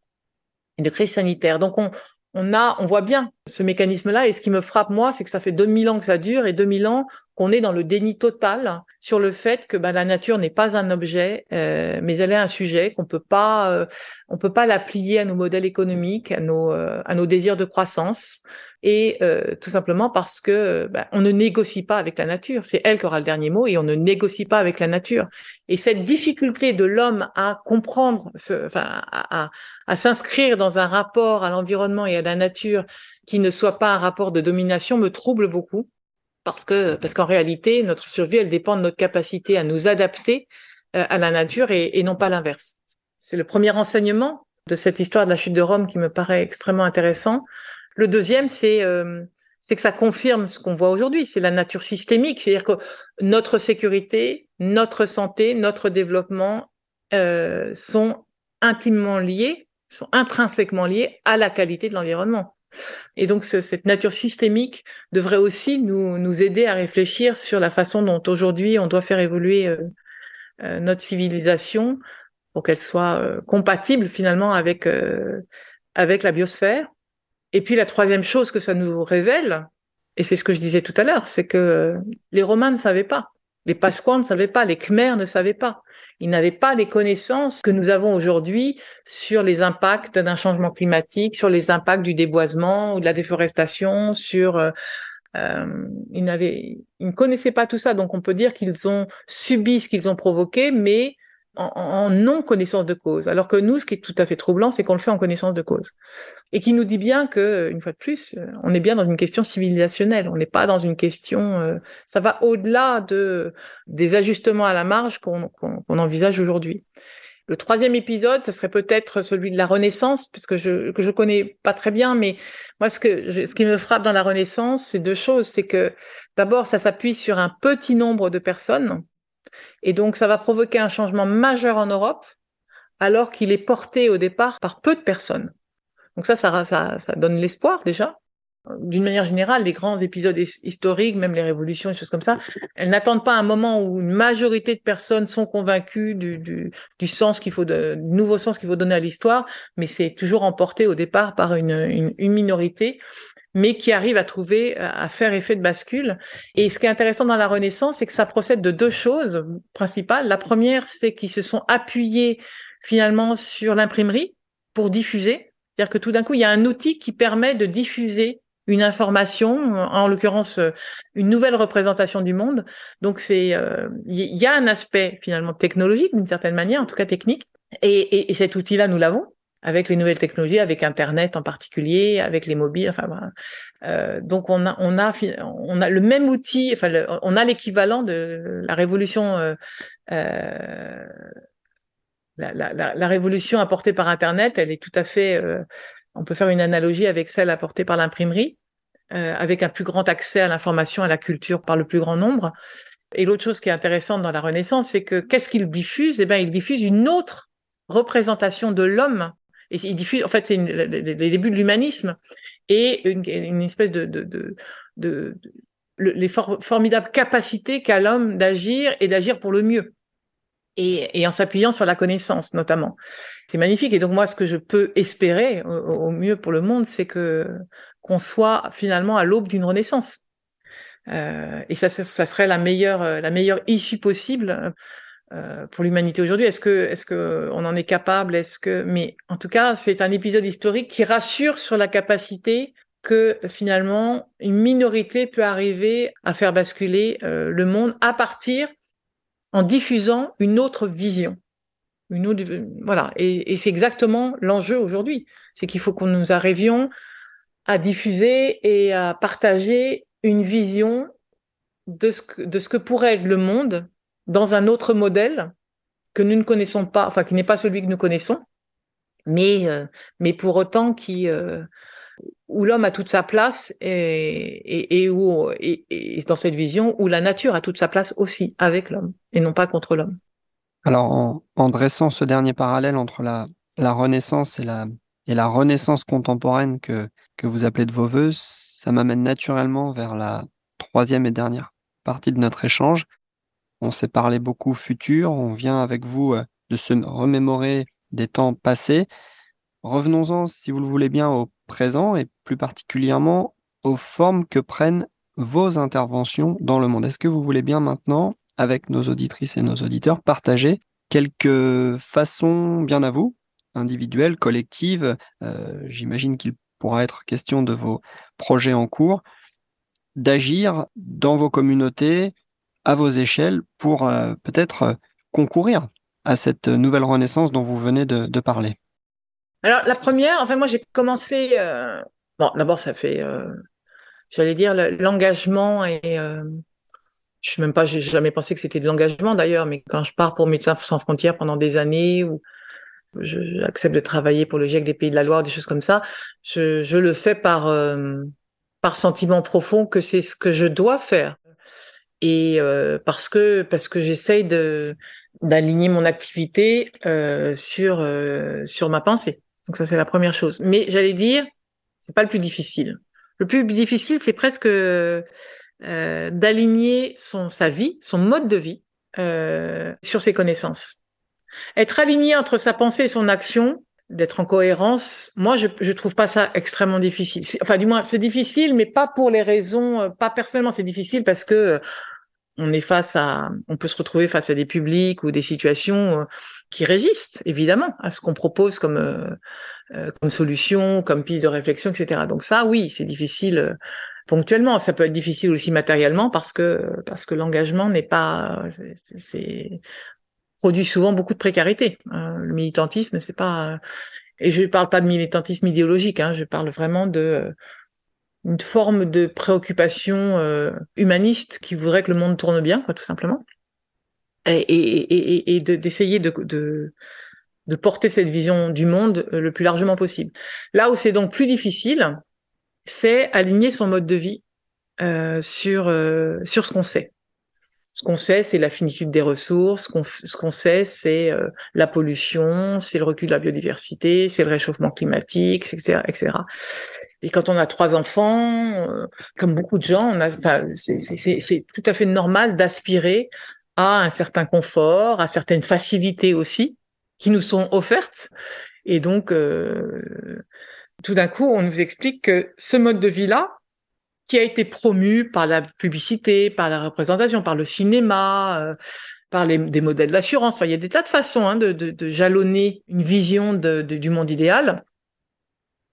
de crise sanitaire. Donc on, on a, on voit bien ce mécanisme-là. Et ce qui me frappe moi, c'est que ça fait 2000 ans que ça dure et 2000 ans qu'on est dans le déni total sur le fait que bah, la nature n'est pas un objet, euh, mais elle est un sujet qu'on peut pas, euh, on peut pas l'applier à nos modèles économiques, à nos, euh, à nos désirs de croissance et euh, tout simplement parce que bah, on ne négocie pas avec la nature. C'est elle qui aura le dernier mot et on ne négocie pas avec la nature. Et cette difficulté de l'homme à comprendre, ce, enfin, à, à, s'inscrire dans un rapport à l'environnement et à la nature qui ne soit pas un rapport de domination me trouble beaucoup parce que parce qu'en réalité notre survie elle dépend de notre capacité à nous adapter euh, à la nature et, et non pas l'inverse. C'est le premier enseignement de cette histoire de la chute de Rome qui me paraît extrêmement intéressant. Le deuxième, c'est euh, c'est que ça confirme ce qu'on voit aujourd'hui, c'est la nature systémique, c'est-à-dire que notre sécurité, notre santé, notre développement euh, sont intimement liés, sont intrinsèquement liés à la qualité de l'environnement. Et donc cette nature systémique devrait aussi nous, aider à réfléchir sur la façon dont aujourd'hui on doit faire évoluer euh, notre civilisation pour qu'elle soit compatible finalement avec avec la biosphère. Et puis la troisième chose que ça nous révèle, et c'est ce que je disais tout à l'heure, c'est que les Romains ne savaient pas, les Pasquans ne savaient pas, les Khmers ne savaient pas. Ils n'avaient pas les connaissances que nous avons aujourd'hui sur les impacts d'un changement climatique, sur les impacts du déboisement ou de la déforestation, sur euh, euh, ils n'avaient, ils ne connaissaient pas tout ça, donc on peut dire qu'ils ont subi ce qu'ils ont provoqué, mais en, non-connaissance de cause. Alors que nous, ce qui est tout à fait troublant, c'est qu'on le fait en connaissance de cause. Et qui nous dit bien que, une fois de plus, euh, on est bien dans une question civilisationnelle. On n'est pas dans une question, euh, ça va au-delà de, des ajustements à la marge qu'on envisage aujourd'hui. Le troisième épisode, ça serait peut-être celui de la Renaissance, puisque je que je connais pas très bien, mais moi ce que ce qui me frappe dans la Renaissance, c'est deux choses. C'est que d'abord, ça s'appuie sur un petit nombre de personnes et donc, ça va provoquer un changement majeur en Europe, alors qu'il est porté au départ par peu de personnes. Donc ça, ça, ça, ça donne l'espoir déjà. D'une manière générale, les grands épisodes historiques, même les révolutions, des choses comme ça, elles n'attendent pas un moment où une majorité de personnes sont convaincues du, du, du sens qu'il faut, de, du nouveau sens qu'il faut donner à l'histoire, mais c'est toujours emporté au départ par une, une, une minorité mais qui arrive à trouver, à faire effet de bascule. Et ce qui est intéressant dans la Renaissance, c'est que ça procède de deux choses principales. La première, c'est qu'ils se sont appuyés finalement sur l'imprimerie pour diffuser. C'est-à-dire que tout d'un coup, il y a un outil qui permet de diffuser une information, en l'occurrence une nouvelle représentation du monde. Donc c'est, il y a un aspect finalement technologique d'une certaine manière, en tout cas technique. Et, et, et cet outil-là, nous l'avons avec les nouvelles technologies, avec Internet en particulier, avec les mobiles. Enfin, euh, donc on a, on a, on a le même outil. Enfin, on a l'équivalent de la révolution, euh, euh, la, la, la, révolution apportée par Internet. Elle est tout à fait. On peut faire une analogie avec celle apportée par l'imprimerie, euh, avec un plus grand accès à l'information, à la culture par le plus grand nombre. Et l'autre chose qui est intéressante dans la Renaissance, c'est que qu'est-ce qu'il diffuse? Eh bien, il diffuse une autre représentation de l'homme et il diffuse, en fait, c'est les débuts de l'humanisme et une, une, espèce de, de, de, de les formidables capacités qu'a l'homme d'agir et d'agir pour le mieux. Et, et en s'appuyant sur la connaissance, notamment. C'est magnifique. Et donc, moi, ce que je peux espérer au, mieux pour le monde, c'est que qu'on soit finalement à l'aube d'une renaissance. Euh, et ça, ça, ça, serait la meilleure, la meilleure issue possible euh, pour l'humanité aujourd'hui. Est-ce que, est-ce que on en est capable? Est-ce que, mais en tout cas, c'est un épisode historique qui rassure sur la capacité que finalement une minorité peut arriver à faire basculer euh, le monde à partir en diffusant une autre vision. Voilà. Et, c'est exactement l'enjeu aujourd'hui. C'est qu'il faut qu'on nous arrivions à diffuser et à partager une vision de ce que, de ce que pourrait être le monde dans un autre modèle que nous ne connaissons pas, enfin qui n'est pas celui que nous connaissons, mais euh, mais pour autant qui euh, où l'homme a toute sa place et, où dans cette vision où la nature a toute sa place aussi avec l'homme et non pas contre l'homme. Alors en, dressant ce dernier parallèle entre la, la Renaissance et la et la Renaissance contemporaine que que vous appelez de vos voeux, ça m'amène naturellement vers la troisième et dernière partie de notre échange, on s'est parlé beaucoup futur, on vient avec vous euh, de se remémorer des temps passés. Revenons-en, si vous le voulez bien, au présent et plus particulièrement aux formes que prennent vos interventions dans le monde. Est-ce que vous voulez bien maintenant, avec nos auditrices et nos auditeurs, partager quelques façons bien à vous, individuelles, collectives, euh, j'imagine qu'il pourra être question de vos projets en cours, d'agir dans vos communautés, à vos échelles pour euh, peut-être euh, concourir à cette nouvelle renaissance dont vous venez de, de parler? Alors la première, enfin moi j'ai commencé, euh... bon d'abord ça fait, euh, j'allais dire l'engagement et je sais même pas, j'ai jamais pensé que c'était de l'engagement d'ailleurs, mais quand je pars pour Médecins sans frontières pendant des années ou j'accepte de travailler pour le GIEC des Pays de la Loire, des choses comme ça, je, le fais par par sentiment profond que c'est ce que je dois faire et euh, parce que parce que j'essaye de d'aligner mon activité euh, sur euh, sur ma pensée. Donc ça c'est la première chose. Mais j'allais dire, c'est pas le plus difficile. Le plus difficile, c'est presque euh, d'aligner son sa vie, son mode de vie euh, sur ses connaissances. Être aligné entre sa pensée et son action, d'être en cohérence, moi je je trouve pas ça extrêmement difficile. Enfin du moins c'est difficile, mais pas pour les raisons, pas personnellement c'est difficile parce que on est face à, on peut se retrouver face à des publics ou des situations euh, qui résistent évidemment à ce qu'on propose comme euh, euh, comme solution, comme piste de réflexion, etc. Donc ça, oui, c'est difficile ponctuellement. Ça peut être difficile aussi matériellement parce que parce que l'engagement n'est pas, c'est produit souvent beaucoup de précarité. le militantisme, c'est pas, et je parle pas de militantisme idéologique, hein, je parle vraiment de une forme de préoccupation euh, humaniste qui voudrait que le monde tourne bien, quoi, tout simplement, et, et, et, d'essayer de, de, de, porter cette vision du monde euh, le plus largement possible. Là où c'est donc plus difficile, c'est aligner son mode de vie euh, sur euh, sur ce qu'on sait. Ce qu'on sait, c'est la finitude des ressources. Ce qu'on sait, c'est euh, la pollution, c'est le recul de la biodiversité, c'est le réchauffement climatique, etc., etc. Et quand on a trois enfants, euh, comme beaucoup de gens, c'est tout à fait normal d'aspirer à un certain confort, à certaines facilités aussi qui nous sont offertes. Et donc, euh, tout d'un coup, on nous explique que ce mode de vie-là, qui a été promu par la publicité, par la représentation, par le cinéma, euh, par des modèles d'assurance, il y a des tas de façons hein, de, jalonner une vision du monde idéal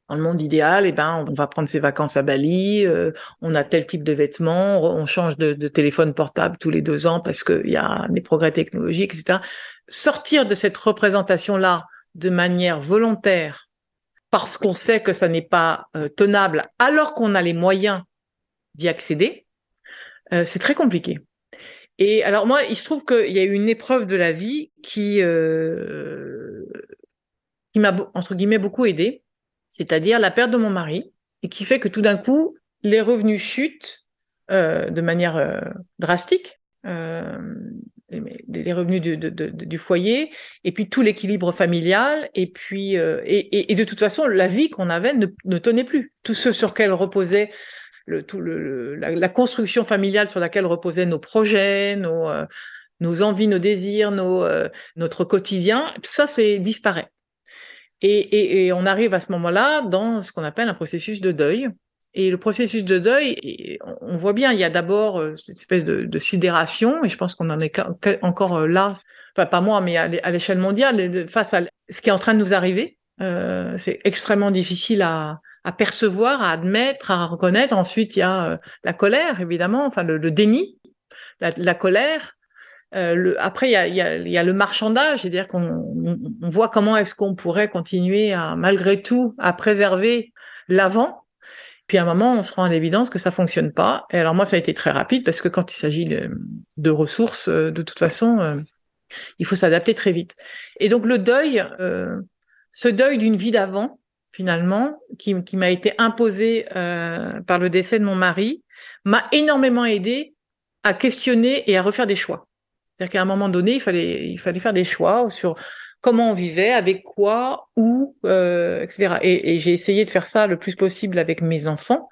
dans le monde idéal, eh ben, on va prendre ses vacances à Bali, euh, on a tel type de vêtements, on change de, téléphone portable tous les deux ans parce qu'il y a des progrès technologiques, etc. Sortir de cette représentation-là de manière volontaire parce qu'on sait que ça n'est pas euh, tenable alors qu'on a les moyens d'y accéder, euh, c'est très compliqué. Et alors moi, il se trouve qu'il y a eu une épreuve de la vie qui, qui m'a, entre guillemets, beaucoup aidé c'est-à-dire la perte de mon mari, et qui fait que tout d'un coup, les revenus chutent euh, de manière euh, drastique, euh, les revenus du, foyer, et puis tout l'équilibre familial, et puis et, de toute façon, la vie qu'on avait ne, tenait plus. Tout ce sur lequel reposait la, construction familiale sur laquelle reposaient nos projets, nos envies, nos désirs, notre quotidien, tout ça, c'est disparaît. Et, on arrive à ce moment-là dans ce qu'on appelle un processus de deuil. Et le processus de deuil, on voit bien, il y a d'abord euh, cette espèce de, sidération, et je pense qu'on en est encore euh, là, enfin pas moi, mais à l'échelle mondiale, face à ce qui est en train de nous arriver. Euh, c'est extrêmement difficile à, percevoir, à admettre, à reconnaître. Ensuite, il y a la colère, évidemment, enfin le, déni, la colère, euh, le, après, il y a, y, a, y a, le marchandage, c'est-à-dire qu'on on voit comment est-ce qu'on pourrait continuer à, malgré tout, à préserver l'avant. Puis à un moment, on se rend à l'évidence que ça fonctionne pas. Et alors moi, ça a été très rapide parce que quand il s'agit de, ressources, euh, de toute façon, euh, il faut s'adapter très vite. Et donc le deuil, euh, ce deuil d'une vie d'avant, finalement, qui, qui m'a été imposé par le décès de mon mari, m'a énormément aidé à questionner et à refaire des choix. C'est-à-dire qu'à un moment donné, il fallait, il fallait faire des choix sur comment on vivait, avec quoi, où, euh, etc. Et, et j'ai essayé de faire ça le plus possible avec mes enfants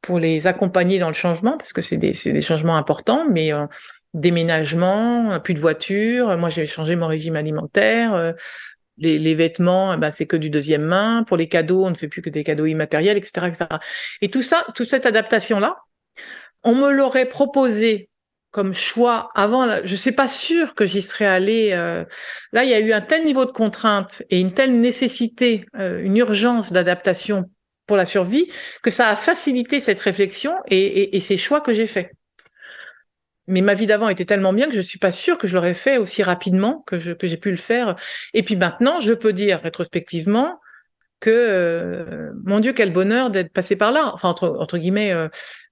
pour les accompagner dans le changement, parce que c'est des, des changements importants, mais euh, déménagement, plus de voiture. Moi, j'ai changé mon régime alimentaire. Euh, les, les, vêtements, ben, c'est que du deuxième main. Pour les cadeaux, on ne fait plus que des cadeaux immatériels, etc., etc. Et tout ça, toute cette adaptation-là, on me l'aurait proposé comme choix avant, je sais pas sûr que j'y serais allée. Euh, là, il y a eu un tel niveau de contrainte et une telle nécessité, euh, une urgence d'adaptation pour la survie, que ça a facilité cette réflexion et, et, et ces choix que j'ai faits. Mais ma vie d'avant était tellement bien que je suis pas sûre que je l'aurais fait aussi rapidement que que j'ai pu le faire. Et puis maintenant, je peux dire rétrospectivement, que euh, mon Dieu quel bonheur d'être passé par là. Enfin entre, entre guillemets euh,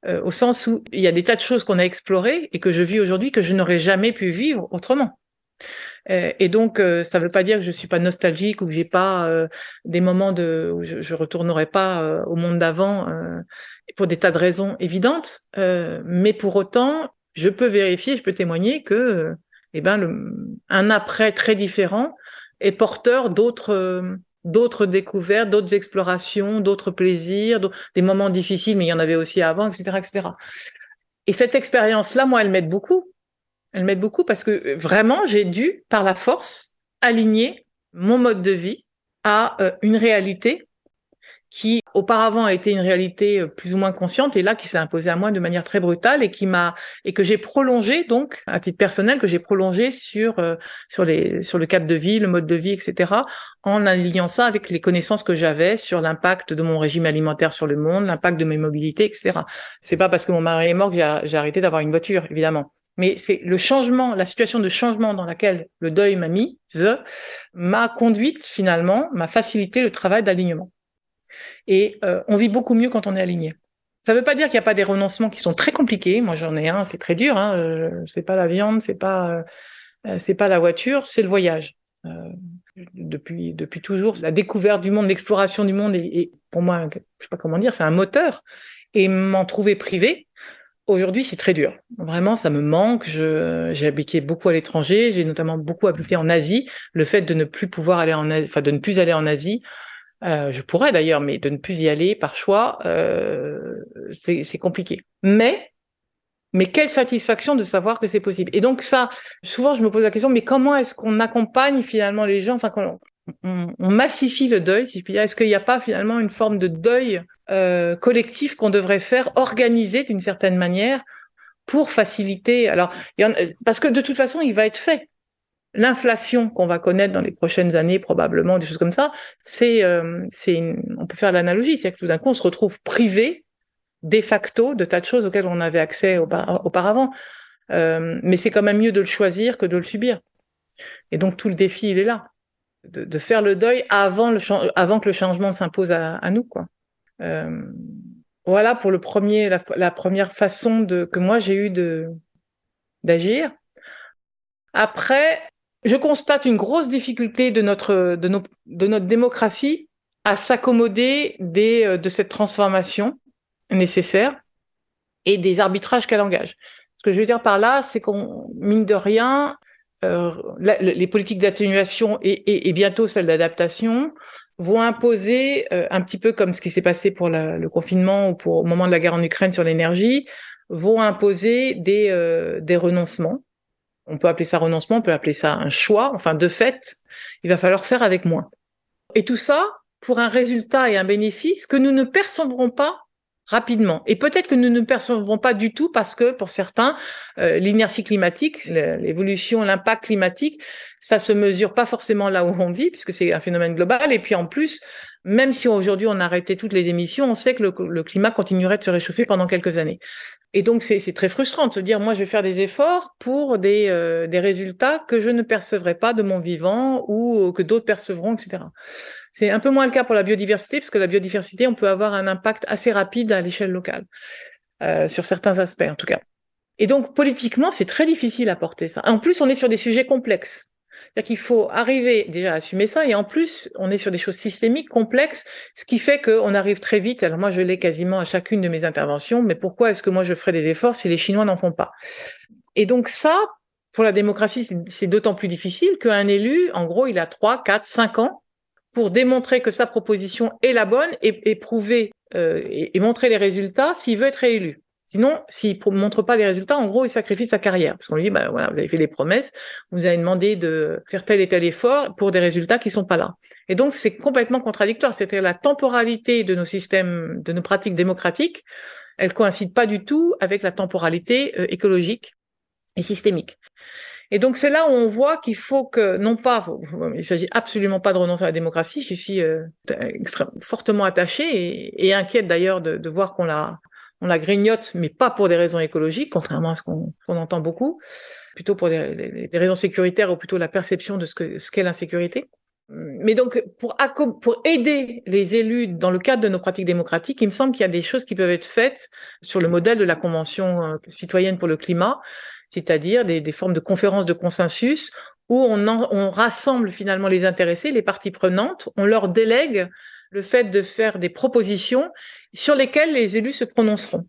euh, au sens où il y a des tas de choses qu'on a explorées et que je vis aujourd'hui que je n'aurais jamais pu vivre autrement. Et donc ça ne veut pas dire que je suis pas nostalgique ou que j'ai pas des moments de où je, je retournerai pas au monde d'avant pour des tas de raisons évidentes. Mais pour autant je peux vérifier je peux témoigner que eh ben, le, un après très différent est porteur d'autres d'autres découvertes, d'autres explorations, d'autres plaisirs, des moments difficiles, mais il y en avait aussi avant, etc., etc. Et cette expérience-là, moi, elle m'aide beaucoup. Elle m'aide beaucoup parce que vraiment, j'ai dû, par la force, aligner mon mode de vie à euh, une réalité qui auparavant a été une réalité euh, plus ou moins consciente et là qui s'est imposée à moi de manière très brutale et qui m'a et que j'ai prolongé donc à titre personnel que j'ai prolongé sur euh, sur les sur le cadre de vie, le mode de vie, etc. en alignant ça avec les connaissances que j'avais sur l'impact de mon régime alimentaire sur le monde, l'impact de mes mobilités, etc. C'est pas parce que mon mari est mort que j'ai arrêté d'avoir une voiture, évidemment mais c'est le changement, la situation de changement dans laquelle le deuil m'a mis, m'a conduite finalement, m'a facilité le travail d'alignement. Et euh, on vit beaucoup mieux quand on est aligné. Ça ne veut pas dire qu'il n'y a pas des renoncements qui sont très compliqués. Moi, j'en ai un qui est très dur. Hein. Euh, c'est pas la viande, c'est pas, euh, c'est pas la voiture, c'est le voyage. depuis depuis toujours, la découverte du monde, l'exploration du monde, et, pour moi, je sais pas comment dire, c'est un moteur. Et m'en trouver privé, Aujourd'hui, c'est très dur. Vraiment, ça me manque. j'ai habité beaucoup à l'étranger. J'ai notamment beaucoup habité en Asie. Le fait de ne plus pouvoir aller enfin de ne plus aller en Asie, euh, je pourrais d'ailleurs, mais de ne plus y aller par choix, euh, c'est compliqué. Mais mais quelle satisfaction de savoir que c'est possible. Et donc ça, souvent je me pose la question, mais comment est-ce qu'on accompagne finalement les gens, enfin on, massifie le deuil, si Est-ce qu'il n'y a pas finalement une forme de deuil euh, collectif qu'on devrait faire, organisé d'une certaine manière, pour faciliter? Alors, parce que de toute façon, il va être fait. L'inflation qu'on va connaître dans les prochaines années, probablement, des choses comme ça, c'est, euh, on peut faire l'analogie, c'est que tout d'un coup, on se retrouve privé de facto de tas de choses auxquelles on avait accès auparavant. Euh, mais c'est quand même mieux de le choisir que de le subir. Et donc tout le défi, il est là de, faire le deuil avant, le, avant que le changement s'impose à, nous. Quoi. Euh, voilà pour le premier, la, première façon de, que moi j'ai eu de d'agir. Après, je constate une grosse difficulté de notre, démocratie à s'accommoder euh, de cette transformation nécessaire et des arbitrages qu'elle engage. Ce que je veux dire par là, c'est qu'on, mine de rien, euh, les politiques d'atténuation et, bientôt celles d'adaptation vont imposer euh, un petit peu comme ce qui s'est passé pour le confinement ou pour au moment de la guerre en Ukraine sur l'énergie, vont imposer des renoncements. On peut appeler ça renoncement, on peut appeler ça un choix. Enfin, de fait, il va falloir faire avec moins. Et tout ça pour un résultat et un bénéfice que nous ne percevrons pas rapidement. Et peut-être que nous ne percevons pas du tout parce que pour certains, euh, l'inertie climatique, l'évolution, l'impact climatique, ça se mesure pas forcément là où on vit puisque c'est un phénomène global. Et puis en plus, même si aujourd'hui on a arrêté toutes les émissions, on sait que le, climat continuerait de se réchauffer pendant quelques années. Et donc c'est très frustrant de se dire moi je vais faire des efforts pour des, euh, des résultats que je ne percevrai pas de mon vivant ou que d'autres percevront, etc. C'est un peu moins le cas pour la biodiversité, parce que la biodiversité, on peut avoir un impact assez rapide à l'échelle locale, euh, sur certains aspects en tout cas. Et donc politiquement, c'est très difficile à porter ça. En plus, on est sur des sujets complexes. C'est-à-dire qu'il faut arriver déjà à assumer ça, et en plus, on est sur des choses systémiques, complexes, ce qui fait qu'on arrive très vite. Alors moi, je l'ai quasiment à chacune de mes interventions, mais pourquoi est-ce que moi je ferais des efforts si les Chinois n'en font pas? Et donc ça, pour la démocratie, c'est d'autant plus difficile qu'un élu, en gros, il a 3, 4, 5 ans pour démontrer que sa proposition est la bonne et, prouver euh, et, montrer les résultats s'il veut être réélu. Sinon, s'il ne montre pas les résultats, en gros, il sacrifie sa carrière. Parce qu'on lui dit, bah, voilà, vous avez fait des promesses, vous avez demandé de faire tel et tel effort pour des résultats qui sont pas là. Et donc, c'est complètement contradictoire. C'est-à-dire la temporalité de nos systèmes, de nos pratiques démocratiques, elle coïncide pas du tout avec la temporalité euh, écologique et systémique. Et donc c'est là où on voit qu'il faut que, non pas, il s'agit absolument pas de renoncer à la démocratie, je suis euh, fortement attachée et, inquiète d'ailleurs de, voir qu'on la, on la grignote, mais pas pour des raisons écologiques, contrairement à ce qu'on entend beaucoup, plutôt pour des, raisons sécuritaires ou plutôt la perception de ce qu'est l'insécurité. Mais donc, pour, aider les élus dans le cadre de nos pratiques démocratiques, il me semble qu'il y a des choses qui peuvent être faites sur le modèle de la Convention euh, citoyenne pour le climat, c'est-à-dire des, formes de conférences de consensus où on rassemble finalement les intéressés, les parties prenantes, on leur délègue le fait de faire des propositions sur lesquelles les élus se prononceront.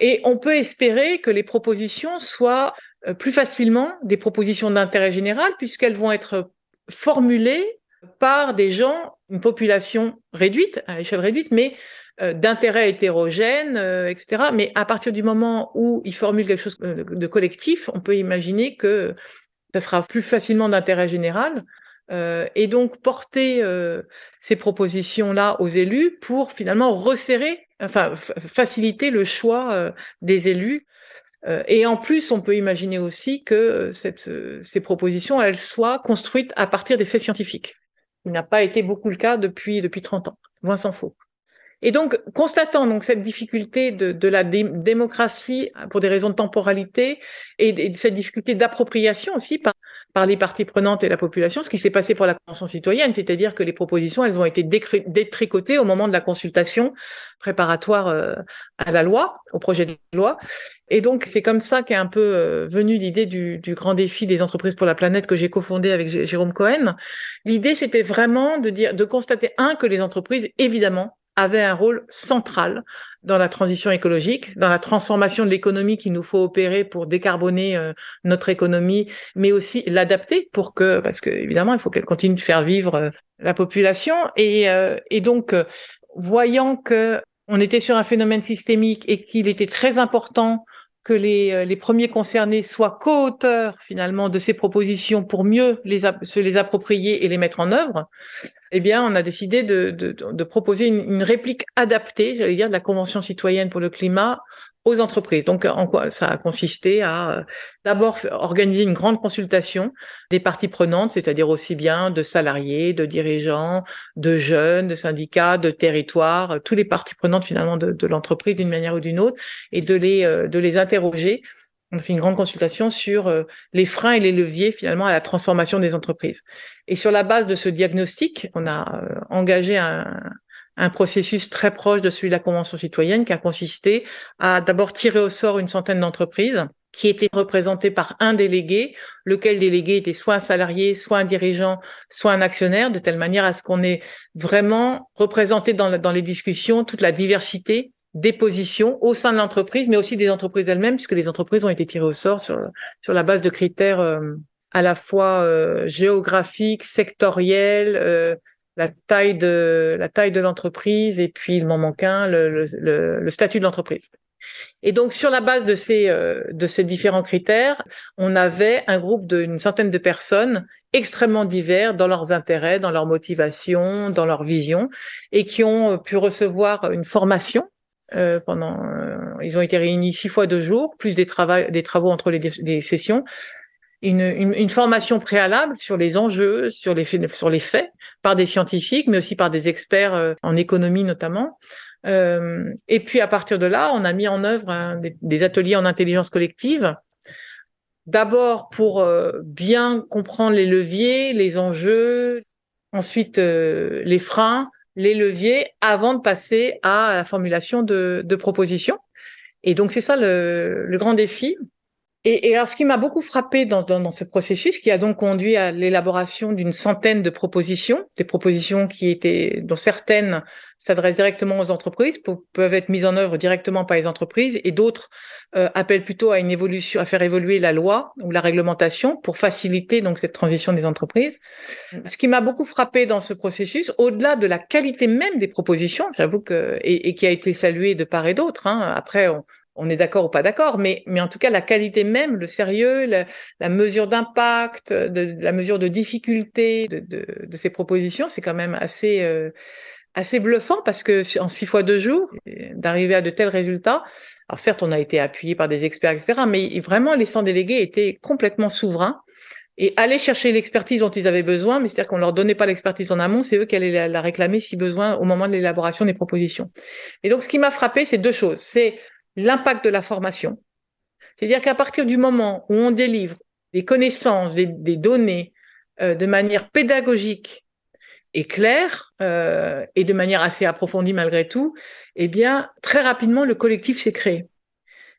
Et on peut espérer que les propositions soient euh, plus facilement des propositions d'intérêt général puisqu'elles vont être formulées par des gens, une population réduite, à échelle réduite, mais euh, d'intérêt hétérogène, euh, etc. Mais à partir du moment où ils formulent quelque chose de collectif, on peut imaginer que ça sera plus facilement d'intérêt général. Euh, et donc porter euh, ces propositions-là aux élus pour finalement resserrer, enfin faciliter le choix euh, des élus. et en plus, on peut imaginer aussi que ces propositions, elles soient construites à partir des faits scientifiques. Il n'a pas été beaucoup le cas depuis depuis 30 ans, loin s'en faut. Et donc, constatant donc cette difficulté de, de la démocratie pour des raisons de temporalité et, et cette difficulté d'appropriation aussi par par les parties prenantes et la population, ce qui s'est passé pour la Convention citoyenne, c'est-à-dire que les propositions, elles ont été détricotées au moment de la consultation préparatoire euh, à la loi, au projet de loi. Et donc, c'est comme ça qu'est un peu euh, venue l'idée du, grand défi des entreprises pour la planète que j'ai cofondé avec Jérôme Cohen. L'idée, c'était vraiment de dire, de constater, un, que les entreprises, évidemment, avait un rôle central dans la transition écologique, dans la transformation de l'économie qu'il nous faut opérer pour décarboner euh, notre économie, mais aussi l'adapter pour que, parce que évidemment, il faut qu'elle continue de faire vivre euh, la population. Et, euh, et donc, voyant que on était sur un phénomène systémique et qu'il était très important que les, euh, les premiers concernés soient co-auteurs finalement de ces propositions pour mieux les, se les approprier et les mettre en œuvre, eh bien, on a décidé de, de, de proposer une, une, réplique adaptée, j'allais dire, de la Convention citoyenne pour le climat aux entreprises. Donc, en quoi ça a consisté à euh, d'abord organiser une grande consultation des parties prenantes, c'est-à-dire aussi bien de salariés, de dirigeants, de jeunes, de syndicats, de territoires, euh, tous les parties prenantes finalement de, de l'entreprise d'une manière ou d'une autre, et de les euh, de les interroger. On a fait une grande consultation sur les freins et les leviers finalement à la transformation des entreprises. Et sur la base de ce diagnostic, on a engagé un, un processus très proche de celui de la Convention citoyenne qui a consisté à d'abord tirer au sort une centaine d'entreprises qui étaient représentées par un délégué, lequel délégué était soit un salarié, soit un dirigeant, soit un actionnaire, de telle manière à ce qu'on ait vraiment représenté dans, les discussions toute la diversité des positions au sein de l'entreprise, mais aussi des entreprises elles-mêmes, puisque les entreprises ont été tirées au sort sur, sur la base de critères euh, à la fois euh, géographiques, sectoriels, euh, la taille de la taille de l'entreprise et puis il m'en manque un le, le, le statut de l'entreprise. Et donc sur la base de ces euh, de ces différents critères, on avait un groupe d'une centaine de personnes extrêmement divers dans leurs intérêts, dans leurs motivations, dans leur vision, et qui ont euh, pu recevoir une formation euh, pendant. Euh, ils ont été réunis six fois deux jours, plus des travaux des travaux entre les, les sessions, une, formation préalable sur les enjeux, sur les, faits, par des scientifiques, mais aussi par des experts euh, en économie notamment. Euh, et puis à partir de là, on a mis en œuvre des, ateliers en intelligence collective. D'abord pour euh, bien comprendre les leviers, les enjeux, ensuite les freins, les leviers, avant de passer à la formulation de, propositions. Et donc c'est ça le grand défi. Et, et, alors, ce qui m'a beaucoup frappé dans, dans, dans, ce processus, qui a donc conduit à l'élaboration d'une centaine de propositions, des propositions qui étaient, dont certaines s'adressent directement aux entreprises, peuvent être mises en œuvre directement par les entreprises, et d'autres euh, appellent plutôt à une évolution, à faire évoluer la loi ou la réglementation pour faciliter donc cette transition des entreprises. Ce qui m'a beaucoup frappé dans ce processus, au-delà de la qualité même des propositions, j'avoue que et, et, qui a été saluée de part et d'autre. Hein, après, on, on est d'accord ou pas d'accord, mais, mais en tout cas, la qualité même, le sérieux, la, la mesure d'impact, de, la mesure de difficulté de, de, de ces propositions, c'est quand même assez, euh, assez bluffant parce que en six fois deux jours, d'arriver à de tels résultats. Alors certes, on a été appuyé par des experts, etc., mais vraiment, les 100 délégués étaient complètement souverains et allaient chercher l'expertise dont ils avaient besoin, mais c'est-à-dire qu'on leur donnait pas l'expertise en amont, c'est eux qui allaient la, la réclamer si besoin au moment de l'élaboration des propositions. Et donc, ce qui m'a frappé, c'est deux choses. C'est l'impact de la formation. C'est-à-dire qu'à partir du moment où on délivre des connaissances, des, données euh, de manière pédagogique et claire euh, et de manière assez approfondie malgré tout, eh bien très rapidement le collectif s'est créé.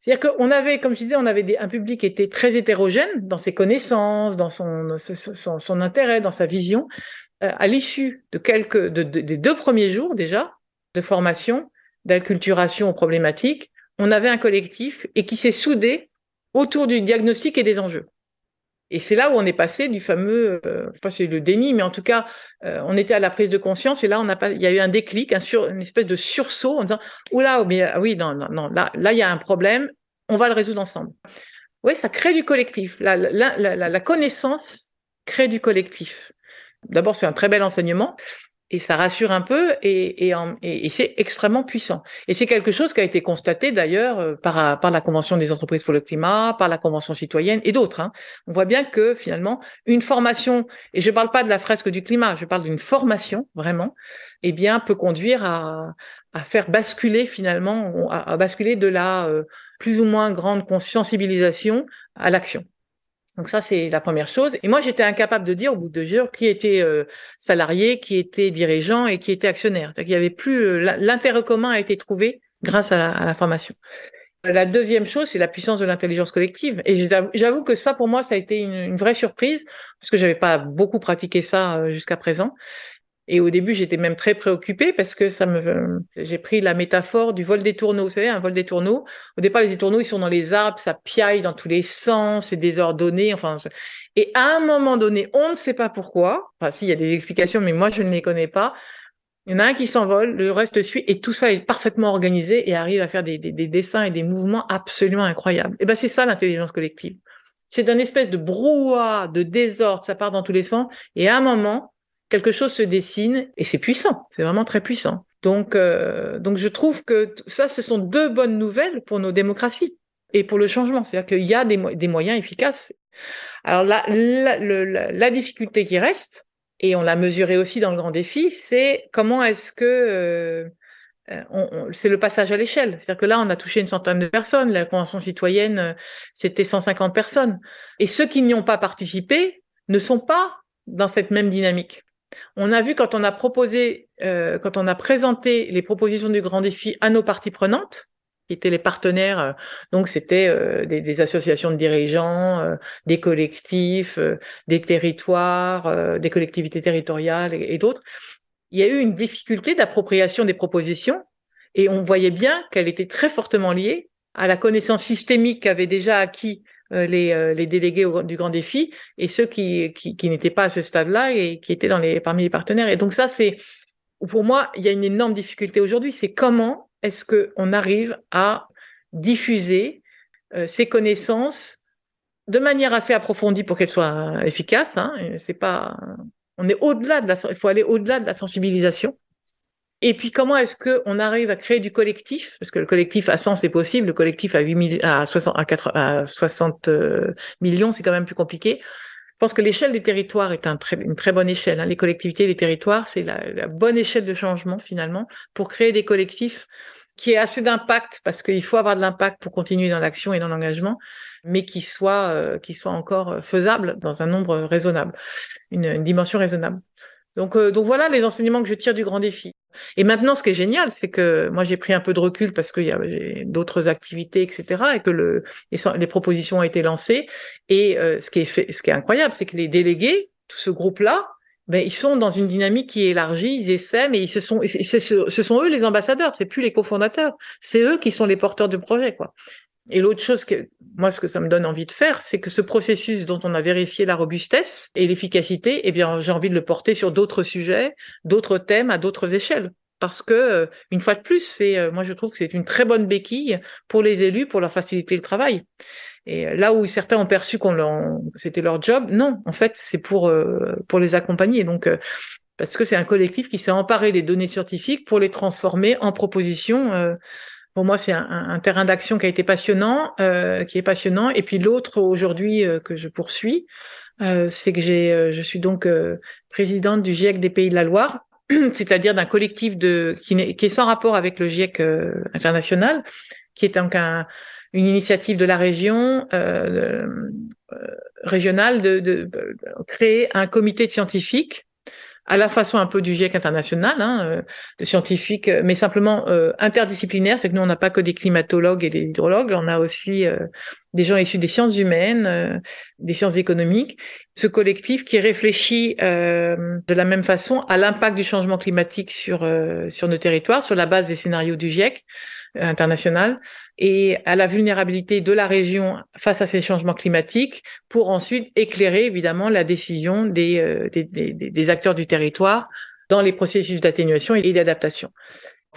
C'est-à-dire qu'on avait, comme je disais, on avait un public qui était très hétérogène dans ses connaissances, dans son, intérêt, dans sa vision. Euh, à l'issue de quelques, de, de, des deux premiers jours déjà de formation, d'acculturation aux problématiques, on avait un collectif et qui s'est soudé autour du diagnostic et des enjeux. Et c'est là où on est passé du fameux, euh, je sais pas si c'est le déni, mais en tout cas, euh, on était à la prise de conscience et là, on a pas, il y a eu un déclic, une espèce de sursaut en disant, oula, mais ah oui, non, non, là, il y a un problème, on va le résoudre ensemble. Oui, ça crée du collectif. La connaissance crée du collectif. D'abord, c'est un très bel enseignement et ça rassure un peu et, c'est extrêmement puissant. Et c'est quelque chose qui a été constaté d'ailleurs euh, par, par la Convention des entreprises pour le climat, par la Convention citoyenne et d'autres. Hein. On voit bien que finalement, une formation, et je ne parle pas de la fresque du climat, je parle d'une formation vraiment, eh bien, peut conduire à, faire basculer finalement, à, à basculer de la euh, plus ou moins grande sensibilisation à l'action. Donc ça, c'est la première chose. Et moi, j'étais incapable de dire au bout de deux jours qui était euh, salarié, qui était dirigeant et qui était actionnaire. Il y avait plus euh, l'intérêt commun a été trouvé grâce à la, formation. La deuxième chose, c'est la puissance de l'intelligence collective. Et j'avoue que ça, pour moi, ça a été une, vraie surprise parce que j'avais pas beaucoup pratiqué ça euh, jusqu'à présent. Et au début, j'étais même très préoccupée parce que ça me, j'ai pris la métaphore du vol des tourneaux. Vous savez, un vol des tourneaux. Au départ, les tourneaux, ils sont dans les arbres, ça piaille dans tous les sens, c'est désordonné. Enfin, et à un moment donné, on ne sait pas pourquoi. Enfin, s'il y a des explications, mais moi, je ne les connais pas. Il y en a un qui s'envole, le reste suit, et tout ça est parfaitement organisé et arrive à faire des, des, des dessins et des mouvements absolument incroyables. Et ben, c'est ça l'intelligence collective. C'est un espèce de brouhaha, de désordre, ça part dans tous les sens, et à un moment, quelque chose se dessine et c'est puissant, c'est vraiment très puissant. Donc, euh, donc je trouve que ça, ce sont deux bonnes nouvelles pour nos démocraties et pour le changement. C'est-à-dire qu'il y a des, moyens efficaces. Alors la, la, difficulté qui reste, et on l'a mesuré aussi dans le grand défi, c'est comment est-ce que euh, on, c'est le passage à l'échelle. C'est-à-dire que là, on a touché une centaine de personnes. La convention citoyenne, euh, c'était 150 personnes. Et ceux qui n'y ont pas participé ne sont pas dans cette même dynamique. On a vu quand on a proposé, euh, quand on a présenté les propositions du grand défi à nos parties prenantes, qui étaient les partenaires, euh, donc c'était euh, des, associations de dirigeants, des collectifs, des territoires, des collectivités territoriales et, d'autres. Il y a eu une difficulté d'appropriation des propositions et on voyait bien qu'elle était très fortement liée à la connaissance systémique qu'avait déjà acquis euh, les, euh, les délégués du grand défi et ceux qui, qui, n'étaient pas à ce stade-là et qui étaient dans les, parmi les partenaires. Et donc ça, c'est pour moi, il y a une énorme difficulté aujourd'hui. C'est comment est-ce que on arrive à diffuser euh, ces connaissances de manière assez approfondie pour qu'elles soient efficaces. Hein. C'est pas, on est au-delà de la, il faut aller au-delà de la sensibilisation. Et puis comment est-ce que on arrive à créer du collectif? Parce que le collectif à 100 c'est possible, le collectif à 8 à 60 à, 4, à 60 euh, millions c'est quand même plus compliqué. Je pense que l'échelle des territoires est une très bonne échelle. Hein. Les collectivités, les territoires, c'est la, bonne échelle de changement finalement pour créer des collectifs qui aient assez d'impact parce qu'il faut avoir de l'impact pour continuer dans l'action et dans l'engagement, mais qui soit euh, qui soit encore faisable dans un nombre raisonnable, une dimension raisonnable. Donc, euh, donc voilà les enseignements que je tire du grand défi. Et maintenant, ce qui est génial, c'est que moi j'ai pris un peu de recul parce qu'il y avait d'autres activités, etc., et que le, les, propositions ont été lancées. Et euh, ce qui est incroyable, c'est que les délégués, tout ce groupe-là, ben ils sont dans une dynamique qui est élargie, ils essaient, mais ils se sont, ce sont eux les ambassadeurs, c'est plus les cofondateurs, c'est eux qui sont les porteurs de projet, quoi. Et l'autre chose que moi, ce que ça me donne envie de faire, c'est que ce processus dont on a vérifié la robustesse et l'efficacité, eh bien, j'ai envie de le porter sur d'autres sujets, d'autres thèmes, à d'autres échelles. Parce que, euh, une fois de plus, c'est, euh, moi, je trouve que c'est une très bonne béquille pour les élus, pour leur faciliter le travail. Et euh, là où certains ont perçu qu'on c'était leur job, non, en fait, c'est pour pour les accompagner. Donc, parce que c'est un collectif qui s'est emparé des données scientifiques pour les transformer en propositions pour moi, c'est un, terrain d'action qui a été passionnant, euh, qui est passionnant. Et puis l'autre aujourd'hui euh, que je poursuis, euh, c'est que j'ai, je suis donc présidente du GIEC des Pays de la Loire, c'est-à-dire d'un collectif de qui, est, qui est sans rapport avec le GIEC international, qui est donc un, une initiative de la région régionale de, de, créer un comité de scientifiques à la façon un peu du GIEC international, hein, euh, de scientifiques, mais simplement euh, interdisciplinaire, c'est que nous on n'a pas que des climatologues et des hydrologues, on a aussi euh, des gens issus des sciences humaines, euh, des sciences économiques. Ce collectif qui réfléchit euh, de la même façon à l'impact du changement climatique sur euh, sur nos territoires, sur la base des scénarios du GIEC international, et à la vulnérabilité de la région face à ces changements climatiques, pour ensuite éclairer évidemment la décision des, des, des, des acteurs du territoire dans les processus d'atténuation et d'adaptation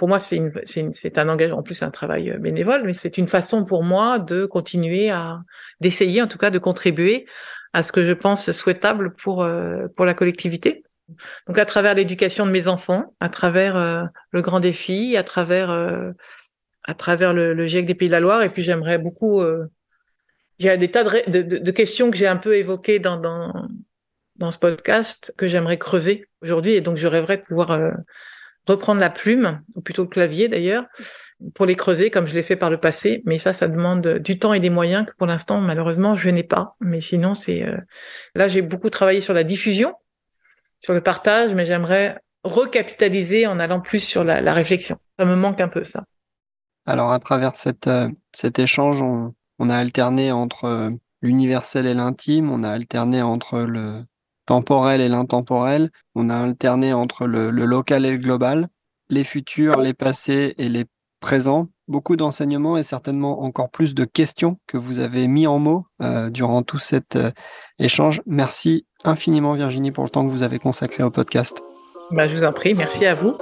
pour moi, c'est un engagement, en plus un travail euh, bénévole, mais c'est une façon pour moi de continuer à, d'essayer en tout cas de contribuer à ce que je pense souhaitable pour euh, pour la collectivité. Donc à travers l'éducation de mes enfants, à travers euh, le grand défi, à travers à travers le, le, GIEC des Pays de la Loire, et puis j'aimerais beaucoup. il y a des tas de, de, de questions que j'ai un peu évoquées dans, dans dans ce podcast que j'aimerais creuser aujourd'hui, et donc je rêverais de pouvoir reprendre la plume, ou plutôt le clavier d'ailleurs, pour les creuser comme je l'ai fait par le passé. Mais ça, ça demande du temps et des moyens que pour l'instant, malheureusement, je n'ai pas. Mais sinon, c'est euh, là, j'ai beaucoup travaillé sur la diffusion, sur le partage, mais j'aimerais recapitaliser en allant plus sur la, réflexion. Ça me manque un peu ça. Alors, à travers euh, cet échange, on, a alterné entre euh, l'universel et l'intime, on a alterné entre le, temporel et l'intemporel. On a alterné entre le, local et le global, les futurs, les passés et les présents. Beaucoup d'enseignements et certainement encore plus de questions que vous avez mis en mots euh, durant tout cet échange. Merci infiniment Virginie pour le temps que vous avez consacré au podcast. Bah, je vous en prie, merci à vous.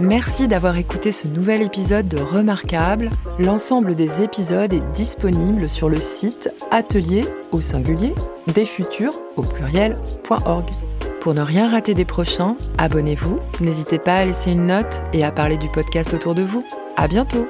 Merci d'avoir écouté ce nouvel épisode de Remarquable. L'ensemble des épisodes est disponible sur le site atelier au singulier des futurs au pluriel.org. Pour ne rien rater des prochains, abonnez-vous, n'hésitez pas à laisser une note et à parler du podcast autour de vous. À bientôt!